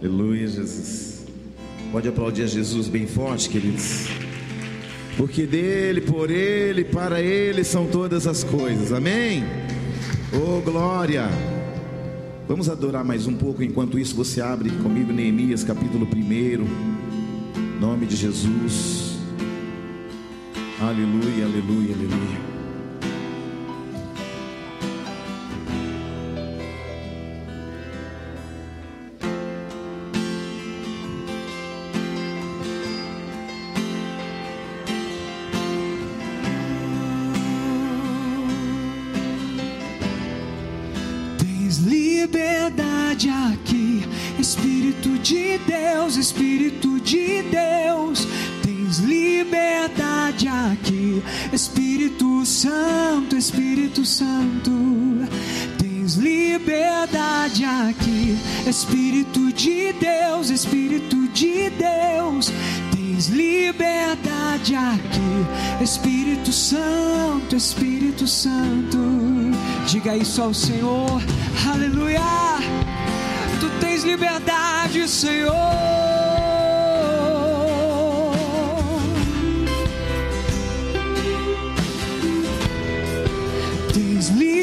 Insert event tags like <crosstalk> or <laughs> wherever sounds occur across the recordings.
Aleluia, Jesus. Pode aplaudir a Jesus bem forte, queridos. Porque dele, por ele, para ele são todas as coisas. Amém? Oh, glória. Vamos adorar mais um pouco. Enquanto isso, você abre comigo Neemias, capítulo 1. Nome de Jesus. Aleluia, aleluia, aleluia. Santo. Tens liberdade aqui, Espírito de Deus, Espírito de Deus. Tens liberdade aqui, Espírito Santo, Espírito Santo. Diga isso ao Senhor, aleluia. Tu tens liberdade, Senhor.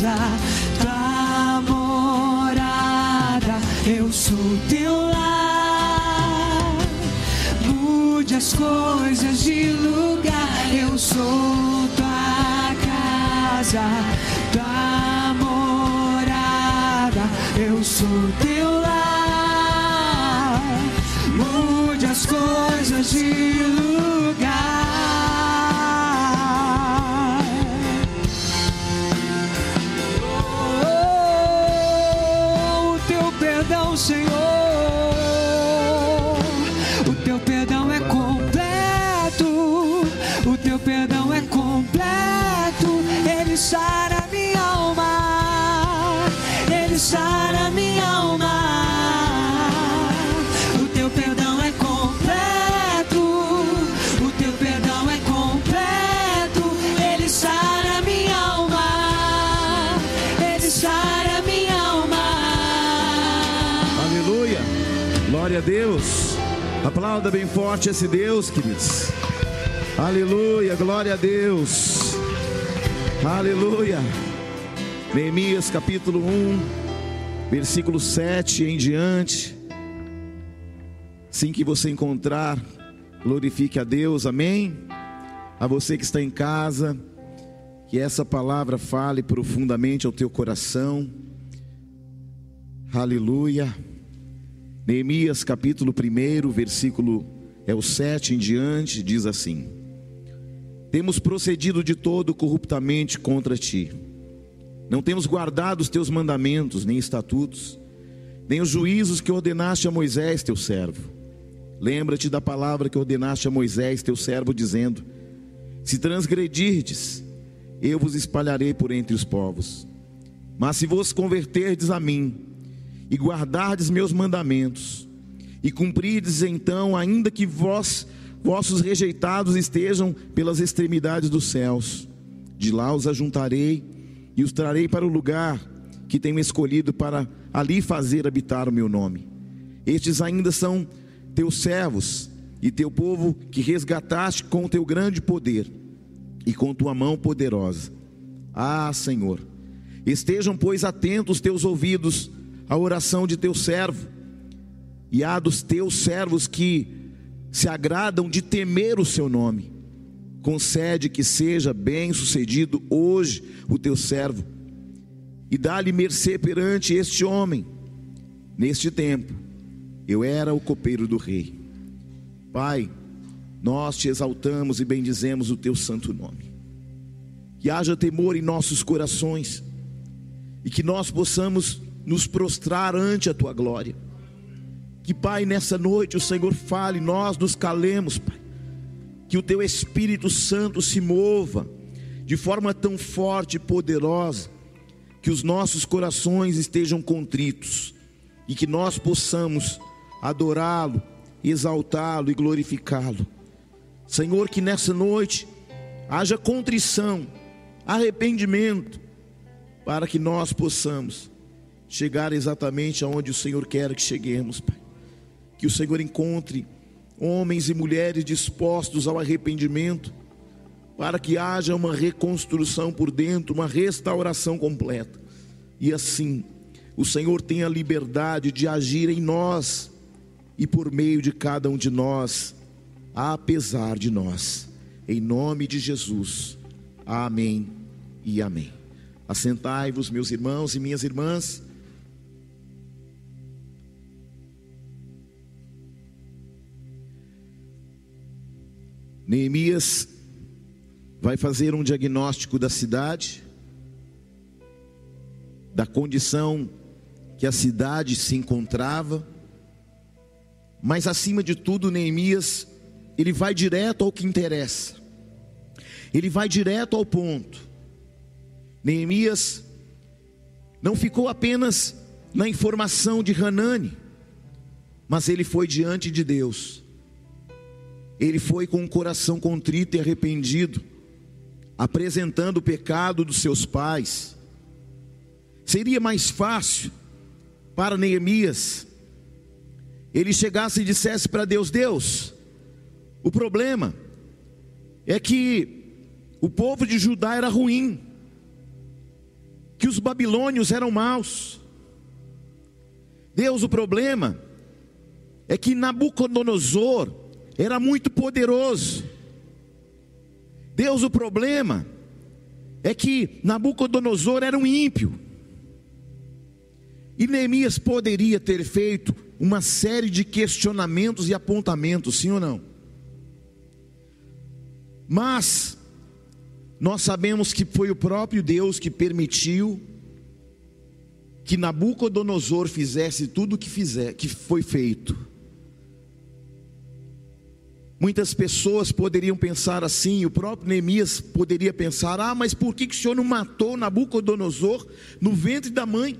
casa, tua morada. Eu sou teu lar. Mude as coisas de lugar. Eu sou tua casa, tua morada. Eu sou teu lar. Mude as coisas de lugar. A Deus. Aplauda bem forte esse Deus, queridos. Aleluia. Glória a Deus. Aleluia. Neemias capítulo 1, versículo 7 em diante. Assim que você encontrar, glorifique a Deus. Amém. A você que está em casa, que essa palavra fale profundamente ao teu coração. Aleluia. Neemias capítulo 1, versículo é o 7 em diante, diz assim: Temos procedido de todo corruptamente contra ti. Não temos guardado os teus mandamentos, nem estatutos, nem os juízos que ordenaste a Moisés, teu servo. Lembra-te da palavra que ordenaste a Moisés, teu servo, dizendo: Se transgredirdes, eu vos espalharei por entre os povos. Mas se vos converterdes a mim, e guardardes meus mandamentos, e cumprirdes então, ainda que vós, vossos rejeitados estejam pelas extremidades dos céus, de lá os ajuntarei e os trarei para o lugar que tenho escolhido para ali fazer habitar o meu nome. Estes ainda são teus servos e teu povo que resgataste com o teu grande poder e com tua mão poderosa. Ah, Senhor, estejam, pois, atentos teus ouvidos à oração de teu servo e à dos teus servos que se agradam de temer o seu nome. Concede que seja bem sucedido hoje o teu servo e dá-lhe mercê perante este homem. Neste tempo, eu era o copeiro do rei. Pai, nós te exaltamos e bendizemos o teu santo nome. Que haja temor em nossos corações e que nós possamos nos prostrar ante a tua glória. Que, Pai, nessa noite o Senhor fale, nós nos calemos, Pai. Que o teu Espírito Santo se mova de forma tão forte e poderosa, que os nossos corações estejam contritos e que nós possamos adorá-lo, exaltá-lo e glorificá-lo. Senhor, que nessa noite haja contrição, arrependimento, para que nós possamos chegar exatamente aonde o Senhor quer que cheguemos, Pai. Que o Senhor encontre homens e mulheres dispostos ao arrependimento, para que haja uma reconstrução por dentro, uma restauração completa. E assim, o Senhor tenha liberdade de agir em nós e por meio de cada um de nós, apesar de nós. Em nome de Jesus. Amém e amém. Assentai-vos, meus irmãos e minhas irmãs. Neemias vai fazer um diagnóstico da cidade, da condição que a cidade se encontrava, mas acima de tudo, Neemias, ele vai direto ao que interessa, ele vai direto ao ponto. Neemias não ficou apenas na informação de Hanani, mas ele foi diante de Deus, ele foi com o coração contrito e arrependido, apresentando o pecado dos seus pais. Seria mais fácil para Neemias ele chegasse e dissesse para Deus: Deus, o problema é que o povo de Judá era ruim, que os babilônios eram maus. Deus, o problema é que Nabucodonosor era muito poderoso. Deus, o problema é que Nabucodonosor era um ímpio. E Neemias poderia ter feito uma série de questionamentos e apontamentos, sim ou não? Mas nós sabemos que foi o próprio Deus que permitiu que Nabucodonosor fizesse tudo o que fizer, que foi feito. Muitas pessoas poderiam pensar assim, o próprio Neemias poderia pensar: ah, mas por que, que o Senhor não matou Nabucodonosor no ventre da mãe?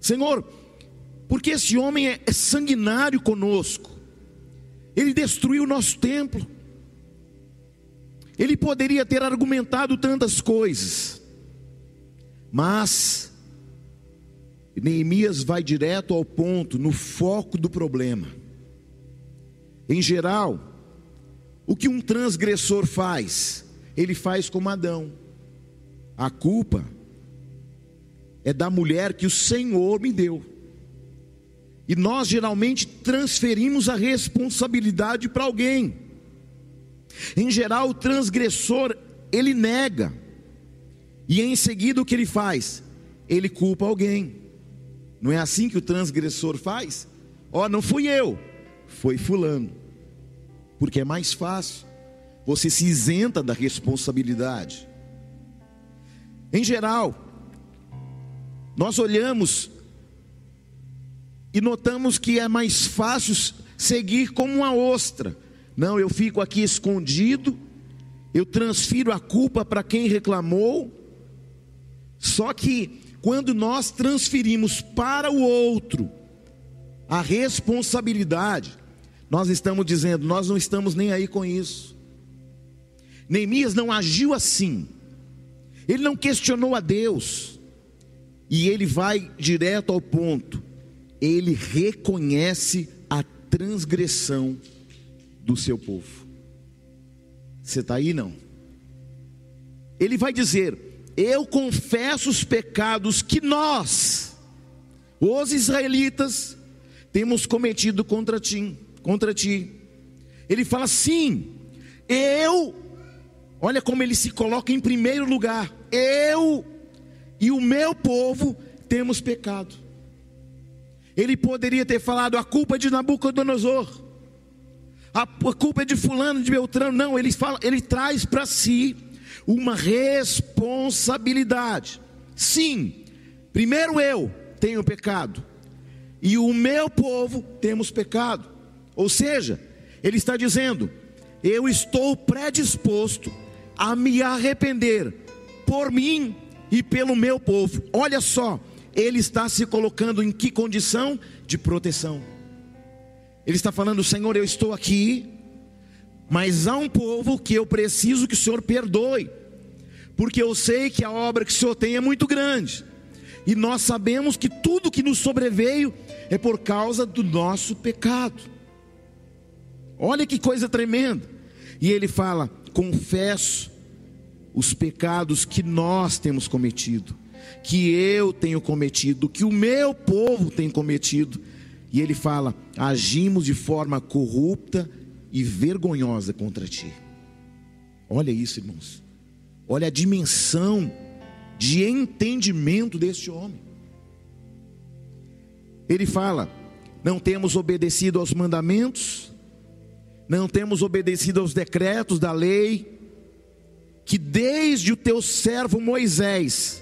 Senhor, porque esse homem é, é sanguinário conosco, ele destruiu o nosso templo, ele poderia ter argumentado tantas coisas, mas Neemias vai direto ao ponto, no foco do problema. Em geral, o que um transgressor faz, ele faz como Adão. A culpa é da mulher que o Senhor me deu. E nós geralmente transferimos a responsabilidade para alguém. Em geral, o transgressor, ele nega. E em seguida o que ele faz? Ele culpa alguém. Não é assim que o transgressor faz? Ó, oh, não fui eu, foi fulano. Porque é mais fácil. Você se isenta da responsabilidade. Em geral, nós olhamos e notamos que é mais fácil seguir como uma ostra. Não, eu fico aqui escondido, eu transfiro a culpa para quem reclamou. Só que quando nós transferimos para o outro a responsabilidade, nós estamos dizendo, nós não estamos nem aí com isso. Neemias não agiu assim. Ele não questionou a Deus. E ele vai direto ao ponto. Ele reconhece a transgressão do seu povo. Você está aí não? Ele vai dizer: Eu confesso os pecados que nós, os israelitas, temos cometido contra ti, contra ti. Ele fala sim, eu, olha como ele se coloca em primeiro lugar, eu e o meu povo temos pecado. Ele poderia ter falado a culpa é de Nabucodonosor, a culpa é de fulano, de Beltrano. Não, ele fala, ele traz para si uma responsabilidade. Sim, Primeiro eu tenho pecado, e o meu povo temos pecado. Ou seja, ele está dizendo: eu estou predisposto a me arrepender por mim e pelo meu povo. Olha só, ele está se colocando em que condição? De proteção. Ele está falando: Senhor, eu estou aqui, mas há um povo que eu preciso que o Senhor perdoe, porque eu sei que a obra que o Senhor tem é muito grande, e nós sabemos que tudo que nos sobreveio é por causa do nosso pecado. Olha que coisa tremenda. E ele fala: confesso os pecados que nós temos cometido, que eu tenho cometido, que o meu povo tem cometido. E ele fala: agimos de forma corrupta e vergonhosa contra ti. Olha isso, irmãos. Olha a dimensão de entendimento deste homem. Ele fala: não temos obedecido aos mandamentos, não temos obedecido aos decretos da lei, que desde o teu servo Moisés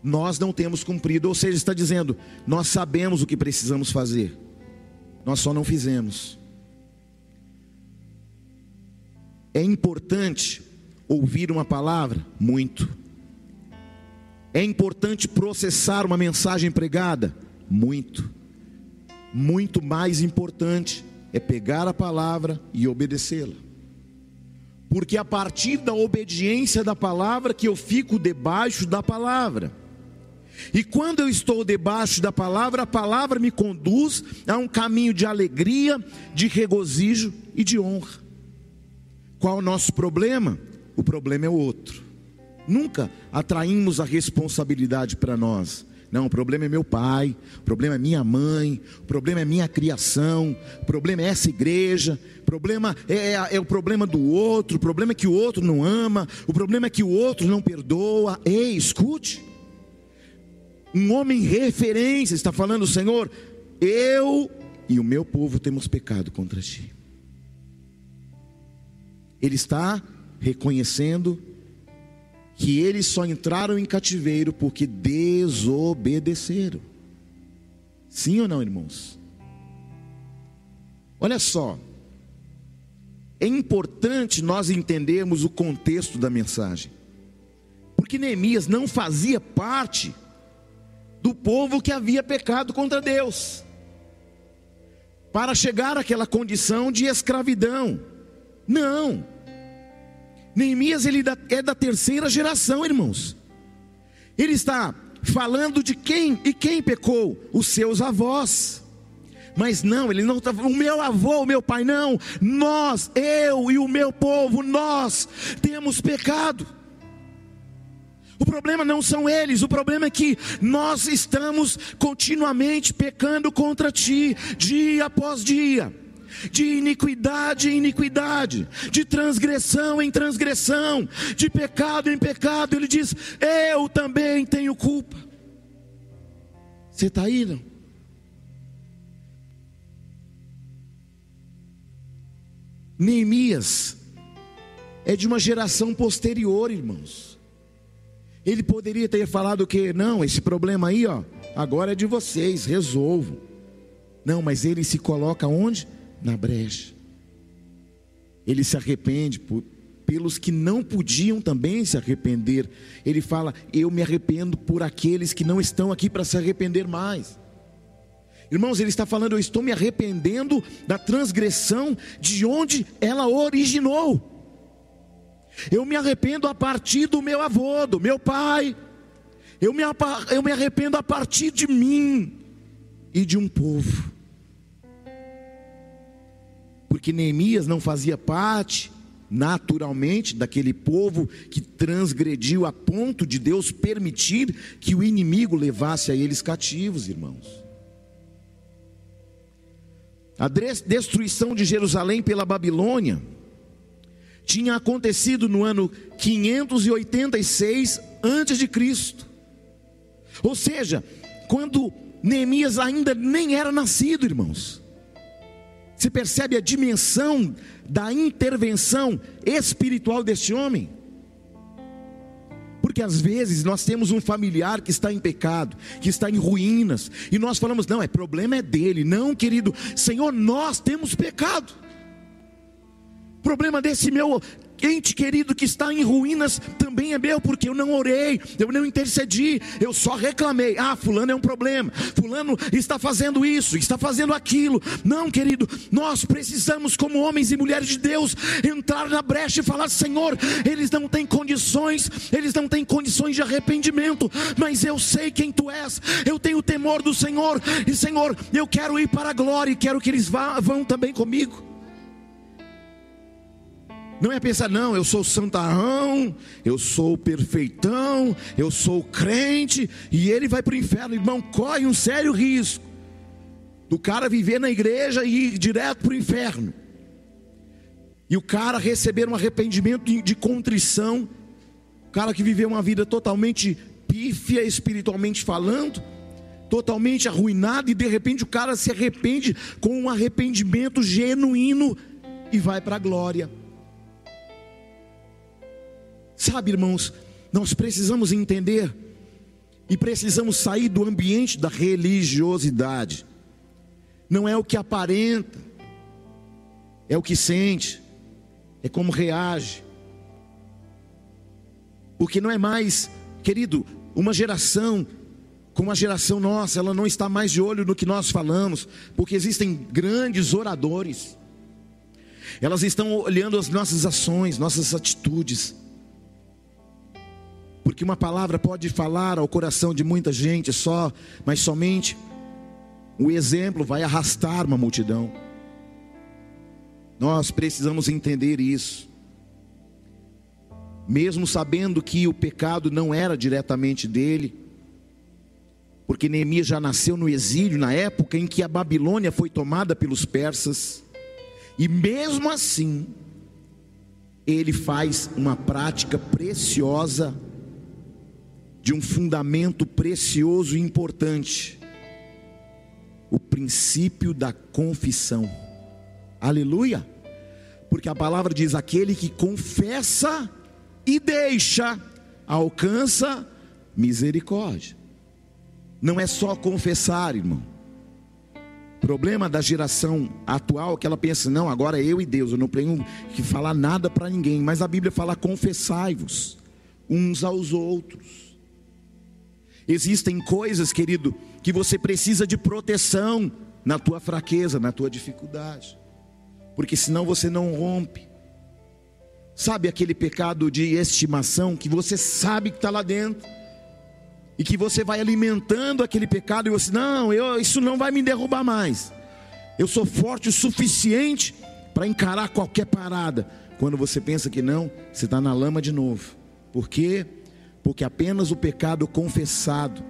nós não temos cumprido, ou seja, está dizendo, nós sabemos o que precisamos fazer, nós só não fizemos. É importante ouvir uma palavra? Muito. É importante processar uma mensagem pregada? Muito. Muito mais importante é pegar a palavra e obedecê-la. Porque a partir da obediência da palavra que eu fico debaixo da palavra. E quando eu estou debaixo da palavra, a palavra me conduz a um caminho de alegria, de regozijo e de honra. Qual o nosso problema? O problema é o outro. Nunca atraímos a responsabilidade para nós. Não, o problema é meu pai, o problema é minha mãe, o problema é minha criação, o problema é essa igreja, o problema é, é, é, o problema do outro, o problema é que o outro não ama, o problema é que o outro não perdoa. Ei, escute. Um homem referência está falando, Senhor, eu e o meu povo temos pecado contra ti. Ele está reconhecendo que eles só entraram em cativeiro porque desobedeceram. Sim ou não, irmãos? Olha só, é importante nós entendermos o contexto da mensagem, porque Neemias não fazia parte do povo que havia pecado contra Deus, para chegar àquela condição de escravidão. Não, Neemias ele é da terceira geração, irmãos. Ele está falando de quem e quem pecou? Os seus avós. Mas não, ele não está o meu avô, o meu pai, não. Nós, eu e o meu povo, nós temos pecado. O problema não são eles, o problema é que nós estamos continuamente pecando contra ti, dia após dia de iniquidade em iniquidade, de transgressão em transgressão, de pecado em pecado. Ele diz: Eu também tenho culpa. Você está aí, não? Neemias é de uma geração posterior, irmãos. Ele poderia ter falado que não, esse problema aí, ó, agora é de vocês, resolvo. Não, mas ele se coloca onde? Na brecha. Ele se arrepende por, pelos que não podiam também se arrepender. Ele fala: Eu me arrependo por aqueles que não estão aqui para se arrepender mais. Irmãos, ele está falando: Eu estou me arrependendo da transgressão de onde ela originou. Eu me arrependo a partir do meu avô, do meu pai. Eu me, eu me arrependo a partir de mim e de um povo porque Neemias não fazia parte naturalmente daquele povo que transgrediu a ponto de Deus permitir que o inimigo levasse a eles cativos, irmãos. A destruição de Jerusalém pela Babilônia tinha acontecido no ano 586 antes de Cristo. Ou seja, quando Neemias ainda nem era nascido, irmãos. Você percebe a dimensão da intervenção espiritual deste homem? Porque Porque às vezes nós temos um familiar que está em pecado, que está em ruínas, e nós falamos: não, é problema é dele. Não, querido, Senhor, nós temos pecado. Problema desse meu ente querido que está em ruínas também é meu, porque eu não orei, eu não intercedi, eu só reclamei. Ah, Fulano é um problema, Fulano está fazendo isso, está fazendo aquilo. Não, querido, nós precisamos, como homens e mulheres de Deus, entrar na brecha e falar: Senhor, eles não têm condições, eles não têm condições de arrependimento, mas eu sei quem tu és, eu tenho temor do Senhor, e Senhor, eu quero ir para a glória e quero que eles vá, vão também comigo. Não é pensar, não, eu sou santarrão, eu sou perfeitão, eu sou crente, e ele vai para o inferno. Irmão, corre um sério risco do cara viver na igreja e ir direto para o inferno. E o cara receber um arrependimento de contrição, o cara que viveu uma vida totalmente pífia espiritualmente falando, totalmente arruinado, e de repente o cara se arrepende com um arrependimento genuíno e vai para a glória. Sabe, irmãos, nós precisamos entender e precisamos sair do ambiente da religiosidade. Não é o que aparenta, é o que sente, é como reage. Porque não é mais, querido, uma geração como a geração nossa, ela não está mais de olho no que nós falamos, porque existem grandes oradores. Elas estão olhando as nossas ações, nossas atitudes. Porque uma palavra pode falar ao coração de muita gente só, mas somente o exemplo vai arrastar uma multidão. Nós precisamos entender isso. Mesmo sabendo que o pecado não era diretamente dele, porque Neemias já nasceu no exílio na época em que a Babilônia foi tomada pelos persas, e mesmo assim, ele faz uma prática preciosa de um fundamento precioso e importante: o princípio da confissão. Aleluia! Porque a palavra diz: aquele que confessa e deixa, alcança misericórdia. Não é só confessar, irmão. Problema da geração atual é que ela pensa: não, agora é eu e Deus, eu não tenho que falar nada para ninguém. Mas a Bíblia fala: confessai-vos uns aos outros. Existem coisas, querido, que você precisa de proteção na tua fraqueza, na tua dificuldade, porque senão você não rompe. Sabe aquele pecado de estimação que você sabe que está lá dentro? E que você vai alimentando aquele pecado e você, não, eu, isso não vai me derrubar mais. Eu sou forte o suficiente para encarar qualquer parada. Quando você pensa que não, você está na lama de novo. Por quê? Porque apenas o pecado confessado,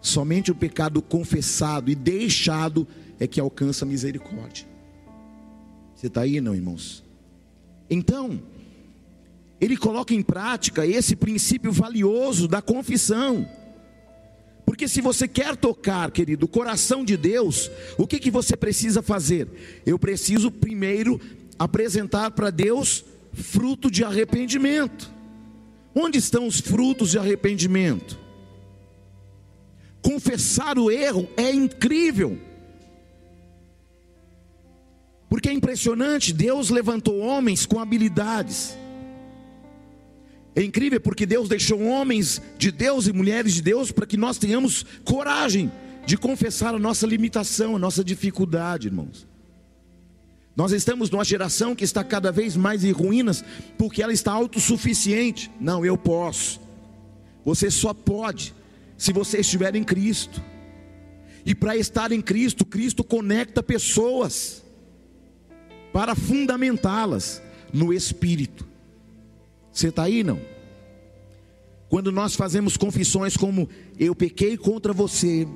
somente o pecado confessado e deixado é que alcança misericórdia. Você está aí, não, irmãos? Então, ele coloca em prática esse princípio valioso da confissão. Porque se você quer tocar, querido, o coração de Deus, o que, que você precisa fazer? Eu preciso primeiro apresentar para Deus fruto de arrependimento. Onde estão os frutos de arrependimento? Confessar o erro é incrível. Porque é impressionante, Deus levantou homens com habilidades. É incrível porque Deus deixou homens de Deus e mulheres de Deus para que nós tenhamos coragem de confessar a nossa limitação, a nossa dificuldade, irmãos. Nós estamos numa geração que está cada vez mais em ruínas, porque ela está autossuficiente. Não, eu posso. Você só pode se você estiver em Cristo. E para estar em Cristo, Cristo conecta pessoas para fundamentá-las no Espírito. Você está aí, não? Quando nós fazemos confissões como eu pequei contra você,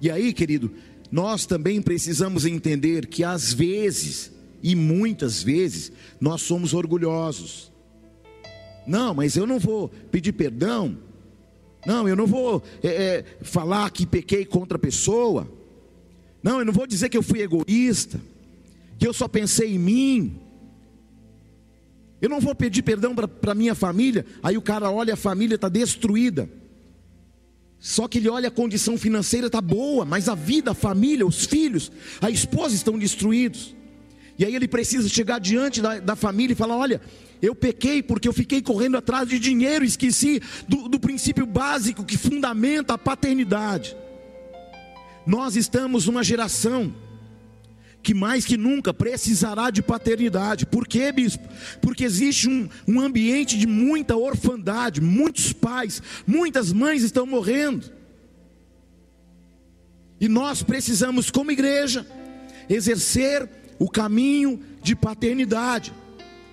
e aí, querido, nós também precisamos entender que às vezes, e muitas vezes, nós somos orgulhosos. Não, mas eu não vou pedir perdão. Não, eu não vou é, é, falar que pequei contra a pessoa. Não, eu não vou dizer que eu fui egoísta, que eu só pensei em mim. Eu não vou pedir perdão para minha família. Aí o cara olha, a família está destruída. Só que ele olha a condição financeira está boa, mas a vida, a família, os filhos, a esposa estão destruídos. E aí ele precisa chegar diante da, da família e falar: Olha, eu pequei porque eu fiquei correndo atrás de dinheiro, esqueci do, do princípio básico que fundamenta a paternidade. Nós estamos numa geração que mais que nunca precisará de paternidade. Por quê, bispo? Porque existe um, um ambiente de muita orfandade, muitos pais, muitas mães estão morrendo. E nós precisamos, como igreja, exercer o caminho de paternidade,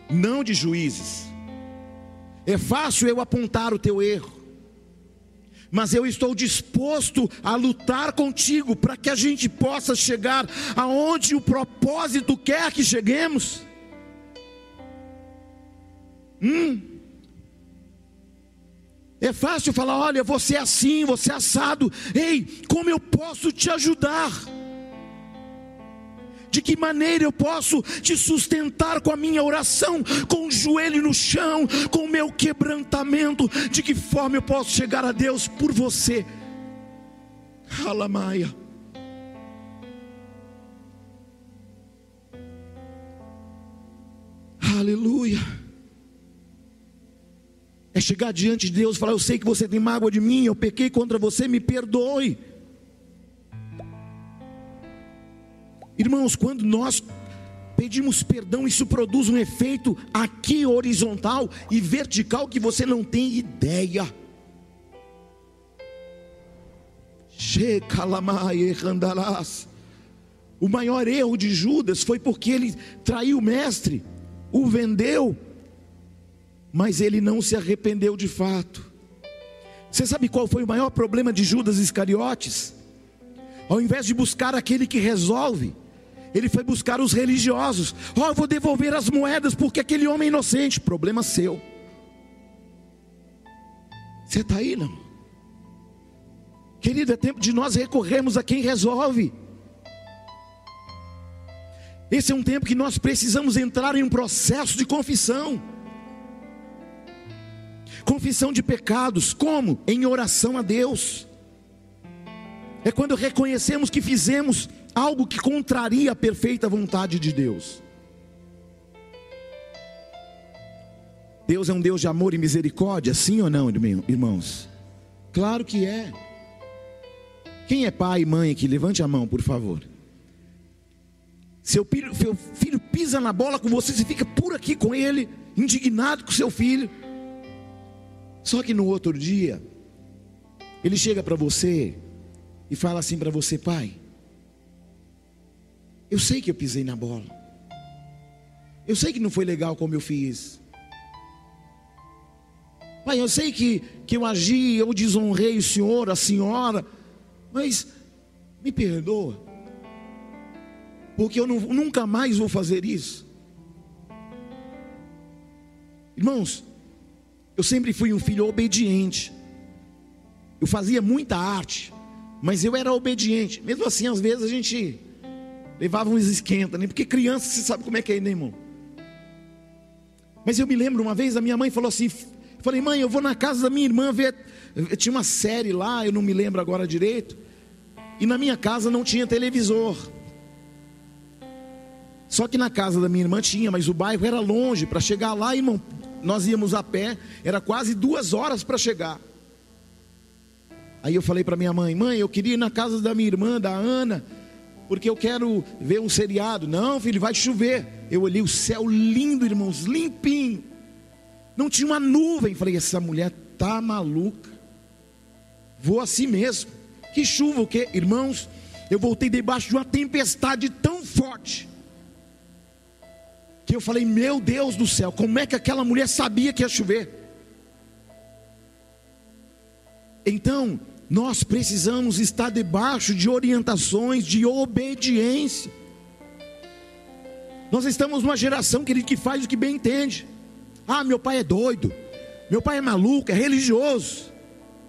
não de juízes. É fácil eu apontar o teu erro mas eu estou disposto a lutar contigo para que a gente possa chegar aonde o propósito quer que cheguemos. Hum. É fácil falar, olha, você é assim, você é assado. Ei, como eu posso te ajudar? De que maneira eu posso te sustentar com a minha oração, com o joelho no chão, com o meu quebrantamento? De que forma eu posso chegar a Deus por você? Alamaia. Aleluia. É chegar diante de Deus e falar: Eu sei que você tem mágoa de mim, eu pequei contra você, me perdoe. Irmãos, quando nós pedimos perdão, isso produz um efeito aqui horizontal e vertical que você não tem ideia. O maior erro de Judas foi porque ele traiu o mestre, o vendeu, mas ele não se arrependeu de fato. Você sabe qual foi o maior problema de Judas Iscariotes? Ao invés de buscar aquele que resolve, ele foi buscar os religiosos. Ó, oh, eu vou devolver as moedas porque aquele homem é inocente. Problema seu. Você está aí, não? Querido, é tempo de nós recorrermos a quem resolve. Esse é um tempo que nós precisamos entrar em um processo de confissão. Confissão de pecados, como? Em oração a Deus. É quando reconhecemos que fizemos algo que contraria a perfeita vontade de Deus. Deus é um Deus de amor e misericórdia, sim ou não, irmãos? Claro que é. Quem é pai e mãe aqui? Levante a mão, por favor. Seu filho, seu filho pisa na bola com você, você fica por aqui com ele, indignado com seu filho. Só que no outro dia, ele chega para você e fala assim para você, pai, eu sei que eu pisei na bola. Eu sei que não foi legal como eu fiz. Pai, eu sei que, que eu agi, eu desonrei o senhor, a senhora, mas me perdoa, porque eu não, nunca mais vou fazer isso. Irmãos, eu sempre fui um filho obediente, eu fazia muita arte, mas eu era obediente, mesmo assim, às vezes a gente levava uns esquenta, né? Porque criança, você sabe como é que é, né, irmão? Mas eu me lembro uma vez, a minha mãe falou assim: falei, mãe, eu vou na casa da minha irmã ver. Tinha uma série lá, eu não me lembro agora direito. E na minha casa não tinha televisor. Só que na casa da minha irmã tinha, mas o bairro era longe. Para chegar lá, irmão, nós íamos a pé, era quase duas horas para chegar. Aí eu falei para minha mãe: mãe, eu queria ir na casa da minha irmã, da Ana porque eu quero ver um seriado. Não, filho, vai chover. Eu olhei o céu lindo, irmãos, limpinho. Não tinha uma nuvem. Falei, essa mulher tá maluca. Vou assim mesmo. Que chuva o quê? Irmãos, eu voltei debaixo de uma tempestade tão forte. Que eu falei, meu Deus do céu, como é que aquela mulher sabia que ia chover? Então, nós precisamos estar debaixo de orientações de obediência. Nós estamos numa geração, querido, que faz o que bem entende. Ah, meu pai é doido, meu pai é maluco, é religioso.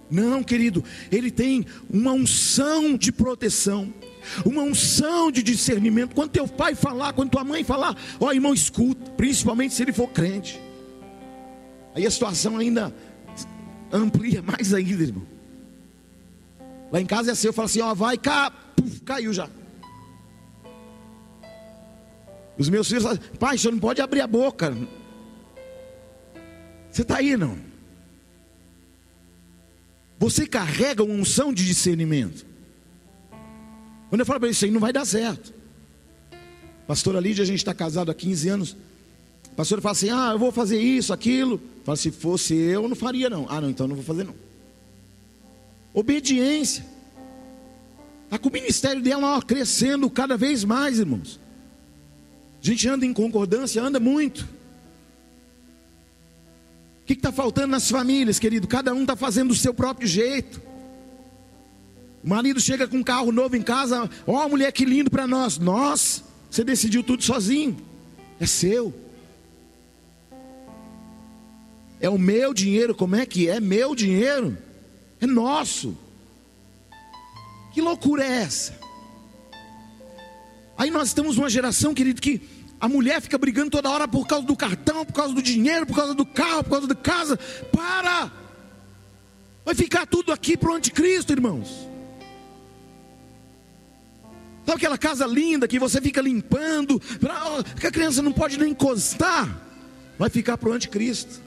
Não, querido, ele tem uma unção de proteção, uma unção de discernimento. Quando teu pai falar, quando tua mãe falar, ó irmão, escuta, principalmente se ele for crente. Aí a situação ainda amplia mais ainda, irmão. Lá em casa é assim, eu falo assim, ó, vai, cá, puf, caiu já. Os meus filhos falam, pai, você não pode abrir a boca. Você está aí, não? Você carrega uma unção de discernimento. Quando eu falo para ele, isso aí não vai dar certo. Pastora Lídia, a gente está casado há 15 anos. A pastora fala assim: ah, eu vou fazer isso, aquilo. Fala, se fosse eu, não faria, não. Ah, não, então não vou fazer, não. Obediência. Está com o ministério dela ó, crescendo cada vez mais, irmãos. A gente anda em concordância, anda muito. O que está faltando nas famílias, querido? Cada um está fazendo do seu próprio jeito. O marido chega com um carro novo em casa, ó, oh, mulher, que lindo para nós. Nós, você decidiu tudo sozinho, é seu. É o meu dinheiro, como é que é? Meu dinheiro, é nosso. Que loucura é essa? Aí nós estamos numa geração, querido, que a mulher fica brigando toda hora por causa do cartão, por causa do dinheiro, por causa do carro, por causa da casa. Para! Vai ficar tudo aqui para o anticristo, irmãos. Sabe aquela casa linda que você fica limpando, que a criança não pode nem encostar? Vai ficar para o anticristo.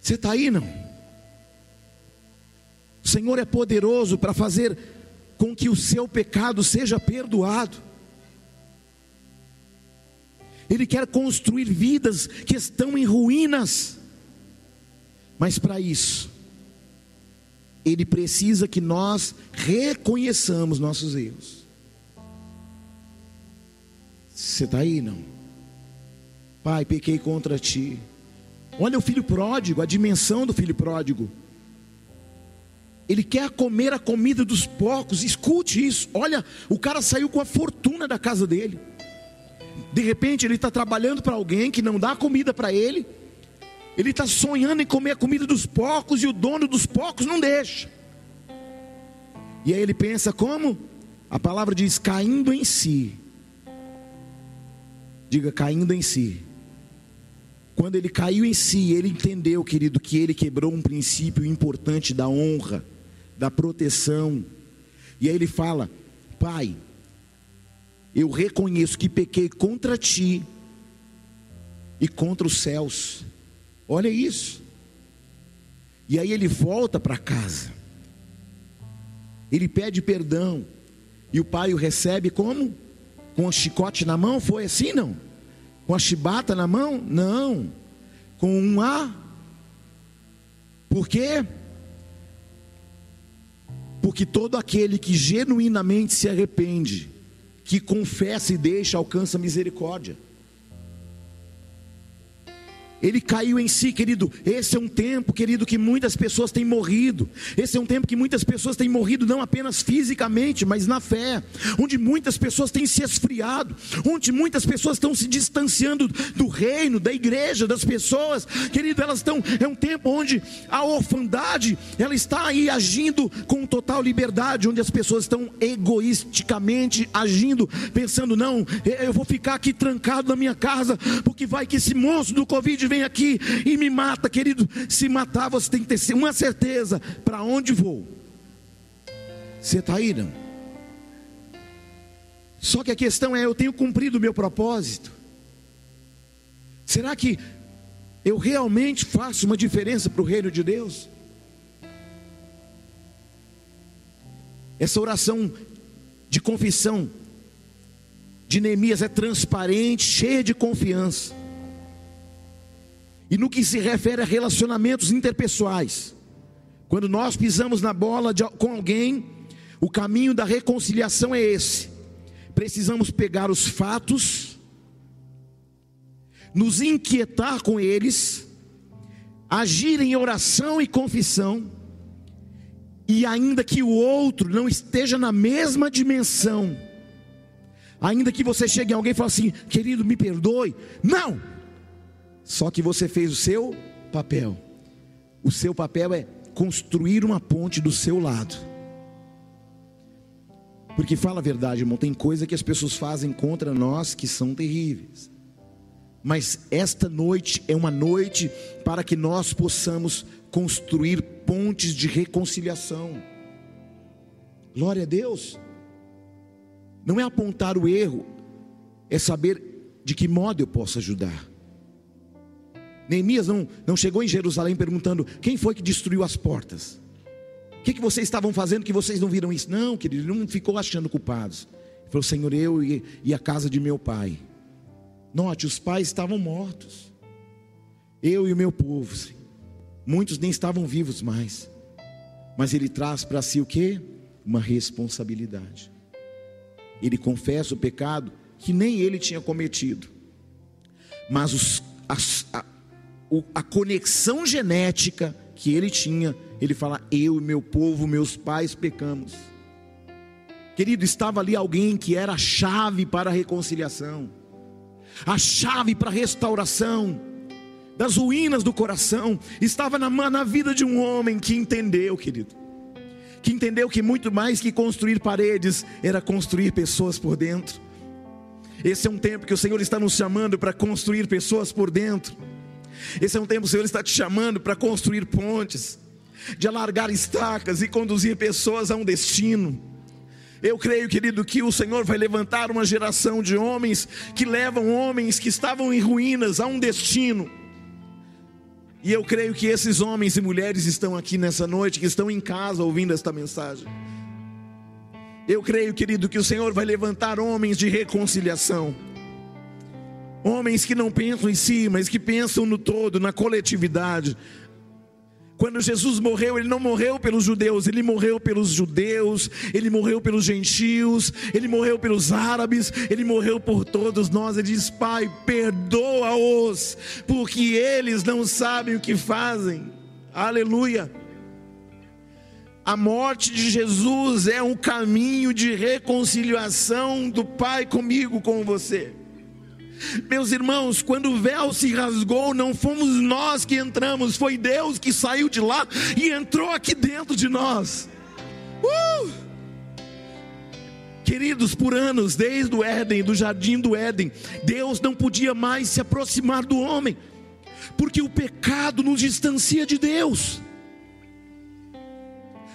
Você está aí, não? O Senhor é poderoso para fazer com que o seu pecado seja perdoado. Ele quer construir vidas que estão em ruínas. Mas para isso, ele precisa que nós reconheçamos nossos erros. Você está aí, não? Pai, pequei contra ti. Olha o filho pródigo, a dimensão do filho pródigo. Ele quer comer a comida dos porcos, escute isso. Olha, o cara saiu com a fortuna da casa dele. De repente ele está trabalhando para alguém que não dá comida para ele. Ele está sonhando em comer a comida dos porcos e o dono dos porcos não deixa. E aí ele pensa como? A palavra diz caindo em si. Diga caindo em si. Quando ele caiu em si, ele entendeu, querido, que ele quebrou um princípio importante da honra, da proteção. E aí ele fala: Pai, eu reconheço que pequei contra ti e contra os céus. Olha isso. E aí ele volta para casa. Ele pede perdão. E o pai o recebe como? Com o chicote na mão? Foi assim não? Com a chibata na mão? Não. Com um A. Por quê? Porque todo aquele que genuinamente se arrepende que confessa e deixa alcança misericórdia. Ele caiu em si, querido. Esse é um tempo, querido, que muitas pessoas têm morrido. Esse é um tempo que muitas pessoas têm morrido, não apenas fisicamente, mas na fé. Onde muitas pessoas têm se esfriado. Onde muitas pessoas estão se distanciando do reino, da igreja, das pessoas. Querido, elas estão. É um tempo onde a orfandade, ela está aí agindo com total liberdade. Onde as pessoas estão egoisticamente agindo, pensando: não, eu vou ficar aqui trancado na minha casa, porque vai que esse monstro do Covid vem aqui e me mata, querido. Se matar, você tem que ter uma certeza: para onde vou? Você está aí, não? Só que a questão é: eu tenho cumprido o meu propósito? Será que eu realmente faço uma diferença para o reino de Deus? Essa oração de confissão de Neemias é transparente, cheia de confiança. E no que se refere a relacionamentos interpessoais, quando nós pisamos na bola de, com alguém, o caminho da reconciliação é esse. Precisamos pegar os fatos, nos inquietar com eles, agir em oração e confissão, e ainda que o outro não esteja na mesma dimensão, ainda que você chegue a alguém e fale assim, querido, me perdoe, não, só que você fez o seu papel. O seu papel é construir uma ponte do seu lado. Porque fala a verdade, irmão, tem coisa que as pessoas fazem contra nós que são terríveis. Mas esta noite é uma noite para que nós possamos construir pontes de reconciliação. Glória a Deus. Não é apontar o erro, é saber de que modo eu posso ajudar. Neemias não, não chegou em Jerusalém perguntando: quem foi que destruiu as portas? O que, que vocês estavam fazendo que vocês não viram isso? Não, querido, ele não ficou achando culpados. Ele falou: Senhor, eu e, e a casa de meu pai. Note, os pais estavam mortos. Eu e o meu povo, muitos nem estavam vivos mais. Mas ele traz para si o que? Uma responsabilidade. Ele confessa o pecado que nem ele tinha cometido. Mas os, as, a conexão genética que ele tinha, ele fala: Eu meu povo, meus pais pecamos. Querido, estava ali alguém que era a chave para a reconciliação, a chave para a restauração das ruínas do coração, estava na, na vida de um homem que entendeu, querido, que entendeu que muito mais que construir paredes era construir pessoas por dentro. Esse é um tempo que o Senhor está nos chamando para construir pessoas por dentro. Esse é um tempo que o Senhor está te chamando para construir pontes, de alargar estacas e conduzir pessoas a um destino. Eu creio, querido, que o Senhor vai levantar uma geração de homens que levam homens que estavam em ruínas a um destino. E eu creio que esses homens e mulheres estão aqui nessa noite, que estão em casa ouvindo esta mensagem. Eu creio, querido, que o Senhor vai levantar homens de reconciliação Homens que não pensam em si, mas que pensam no todo, na coletividade. Quando Jesus morreu, ele não morreu pelos judeus, ele morreu pelos judeus, ele morreu pelos gentios, ele morreu pelos árabes, ele morreu por todos nós. Ele diz: Pai, perdoa-os, porque eles não sabem o que fazem. Aleluia. A morte de Jesus é um caminho de reconciliação do Pai comigo, com você. Meus irmãos, quando o véu se rasgou, não fomos nós que entramos, foi Deus que saiu de lá e entrou aqui dentro de nós. Uh! Queridos, por anos, desde o Éden, do jardim do Éden, Deus não podia mais se aproximar do homem, porque o pecado nos distancia de Deus.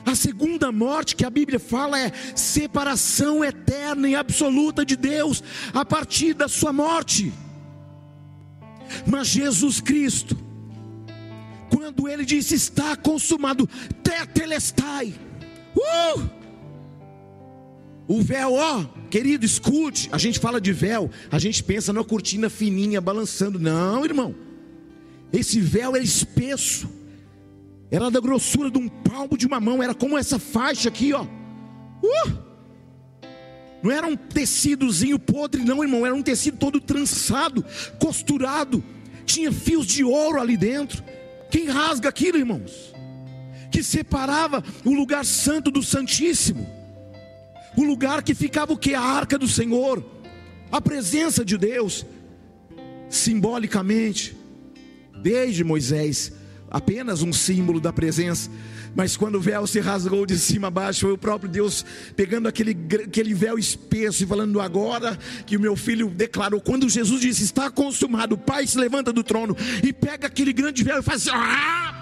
A segunda morte que a Bíblia fala é separação eterna e absoluta de Deus a partir da sua morte. Mas Jesus Cristo, quando ele disse está consumado, tetelestai, uh! o véu, ó, querido, escute, a gente fala de véu, a gente pensa numa cortina fininha balançando, não, irmão, esse véu é espesso, era da grossura de um palmo de uma mão, era como essa faixa aqui, ó. Uh! Não era um tecidozinho podre, não, irmão, era um tecido todo trançado, costurado, tinha fios de ouro ali dentro. Quem rasga aquilo, irmãos? Que separava o lugar santo do Santíssimo, o lugar que ficava o que? A arca do Senhor, a presença de Deus, simbolicamente, desde Moisés apenas um símbolo da presença. Mas quando o véu se rasgou de cima a baixo, foi o próprio Deus pegando aquele, aquele véu espesso e falando agora que o meu filho declarou. Quando Jesus disse: Está consumado, o Pai se levanta do trono e pega aquele grande véu e faz assim. Ah!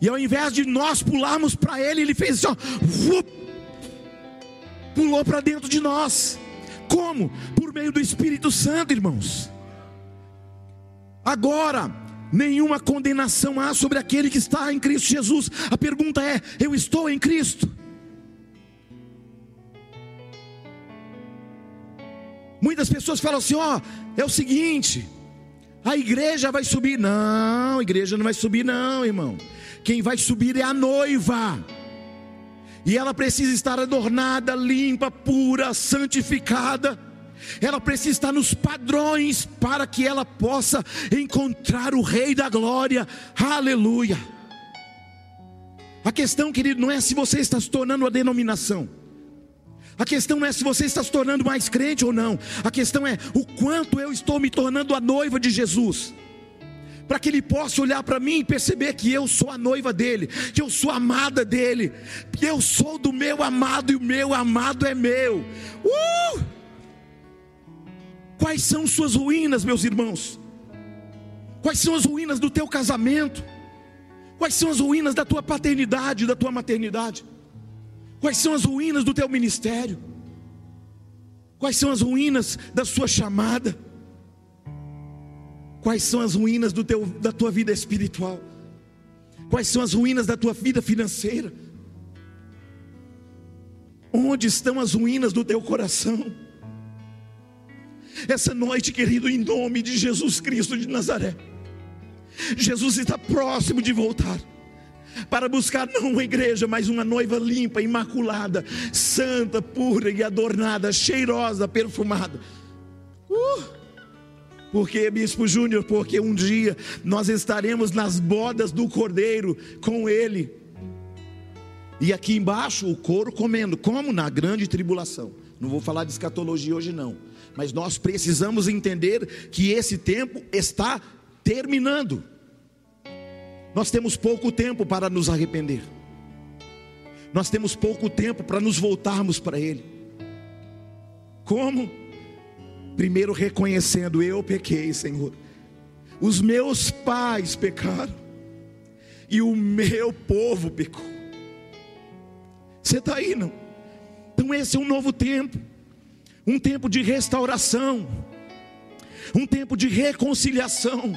E ao invés de nós pularmos para ele, ele fez assim, ó, pulou para dentro de nós. Como? Por meio do Espírito Santo, irmãos. Agora, nenhuma condenação há sobre aquele que está em Cristo Jesus. A pergunta é: eu estou em Cristo? Muitas pessoas falam assim: ó, é o seguinte, a igreja vai subir. Não, a igreja não vai subir, não, irmão. Quem vai subir é a noiva. E ela precisa estar adornada, limpa, pura, santificada ela precisa estar nos padrões para que ela possa encontrar o Rei da Glória, aleluia. A questão, querido, não é se você está se tornando uma denominação. A questão não é se você está se tornando mais crente ou não. A questão é o quanto eu estou me tornando a noiva de Jesus. Para que ele possa olhar para mim e perceber que eu sou a noiva dele, que eu sou amada dele, que eu sou do meu amado e o meu amado é meu. Uh! Quais são suas ruínas, meus irmãos? Quais são as ruínas do teu casamento? Quais são as ruínas da tua paternidade, da tua maternidade? Quais são as ruínas do teu ministério? Quais são as ruínas da sua chamada? Quais são as ruínas do teu, da tua vida espiritual? Quais são as ruínas da tua vida financeira? Onde estão as ruínas do teu coração? Essa noite, querido, em nome de Jesus Cristo de Nazaré, Jesus está próximo de voltar para buscar não uma igreja, mas uma noiva limpa, imaculada, santa, pura e adornada, cheirosa, perfumada. Uh! Porque, Bispo Júnior, porque um dia nós estaremos nas bodas do Cordeiro com Ele. E aqui embaixo o couro comendo, como na grande tribulação. Não vou falar de escatologia hoje não, mas nós precisamos entender que esse tempo está terminando. Nós temos pouco tempo para nos arrepender. Nós temos pouco tempo para nos voltarmos para Ele. Como? Primeiro reconhecendo: eu pequei, Senhor. Os meus pais pecaram. E o meu povo pecou. Você está aí, não? Então, esse é um novo tempo. Um tempo de restauração. Um tempo de reconciliação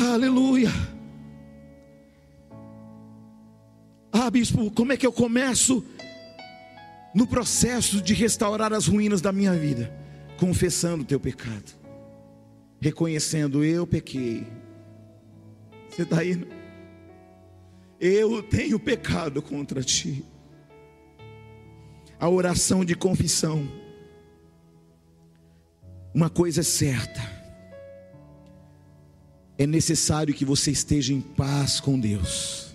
Aleluia. Ah, bispo, como é que eu começo no processo de restaurar as ruínas da minha vida? Confessando o teu pecado, reconhecendo eu pequei. Você está aí? Eu tenho pecado contra ti. A oração de confissão. Uma coisa é certa é necessário que você esteja em paz com Deus,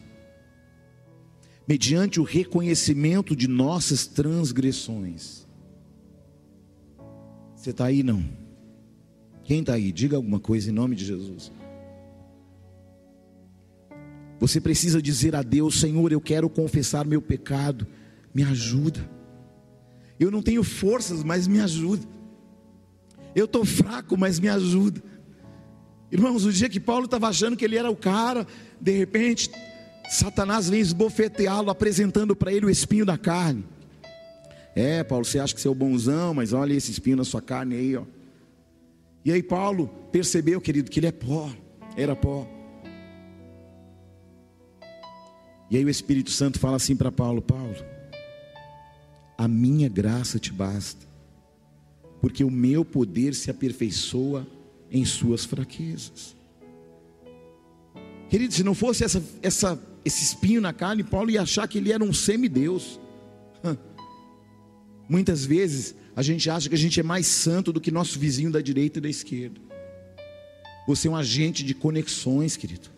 mediante o reconhecimento de nossas transgressões. Você está aí não? Quem está aí? Diga alguma coisa em nome de Jesus. Você precisa dizer a Deus: Senhor, eu quero confessar meu pecado, me ajuda. Eu não tenho forças, mas me ajuda. Eu estou fraco, mas me ajuda. Irmãos, o dia que Paulo estava achando que ele era o cara, de repente, Satanás vem esbofeteá-lo, apresentando para ele o espinho da carne. É, Paulo, você acha que você é o bonzão, mas olha esse espinho na sua carne aí, ó. E aí Paulo percebeu, querido, que ele é pó, era pó. E aí o Espírito Santo fala assim para Paulo: Paulo, a minha graça te basta, porque o meu poder se aperfeiçoa em suas fraquezas. Querido, se não fosse essa, essa, esse espinho na carne, Paulo ia achar que ele era um semideus. Muitas vezes a gente acha que a gente é mais santo do que nosso vizinho da direita e da esquerda. Você é um agente de conexões, querido.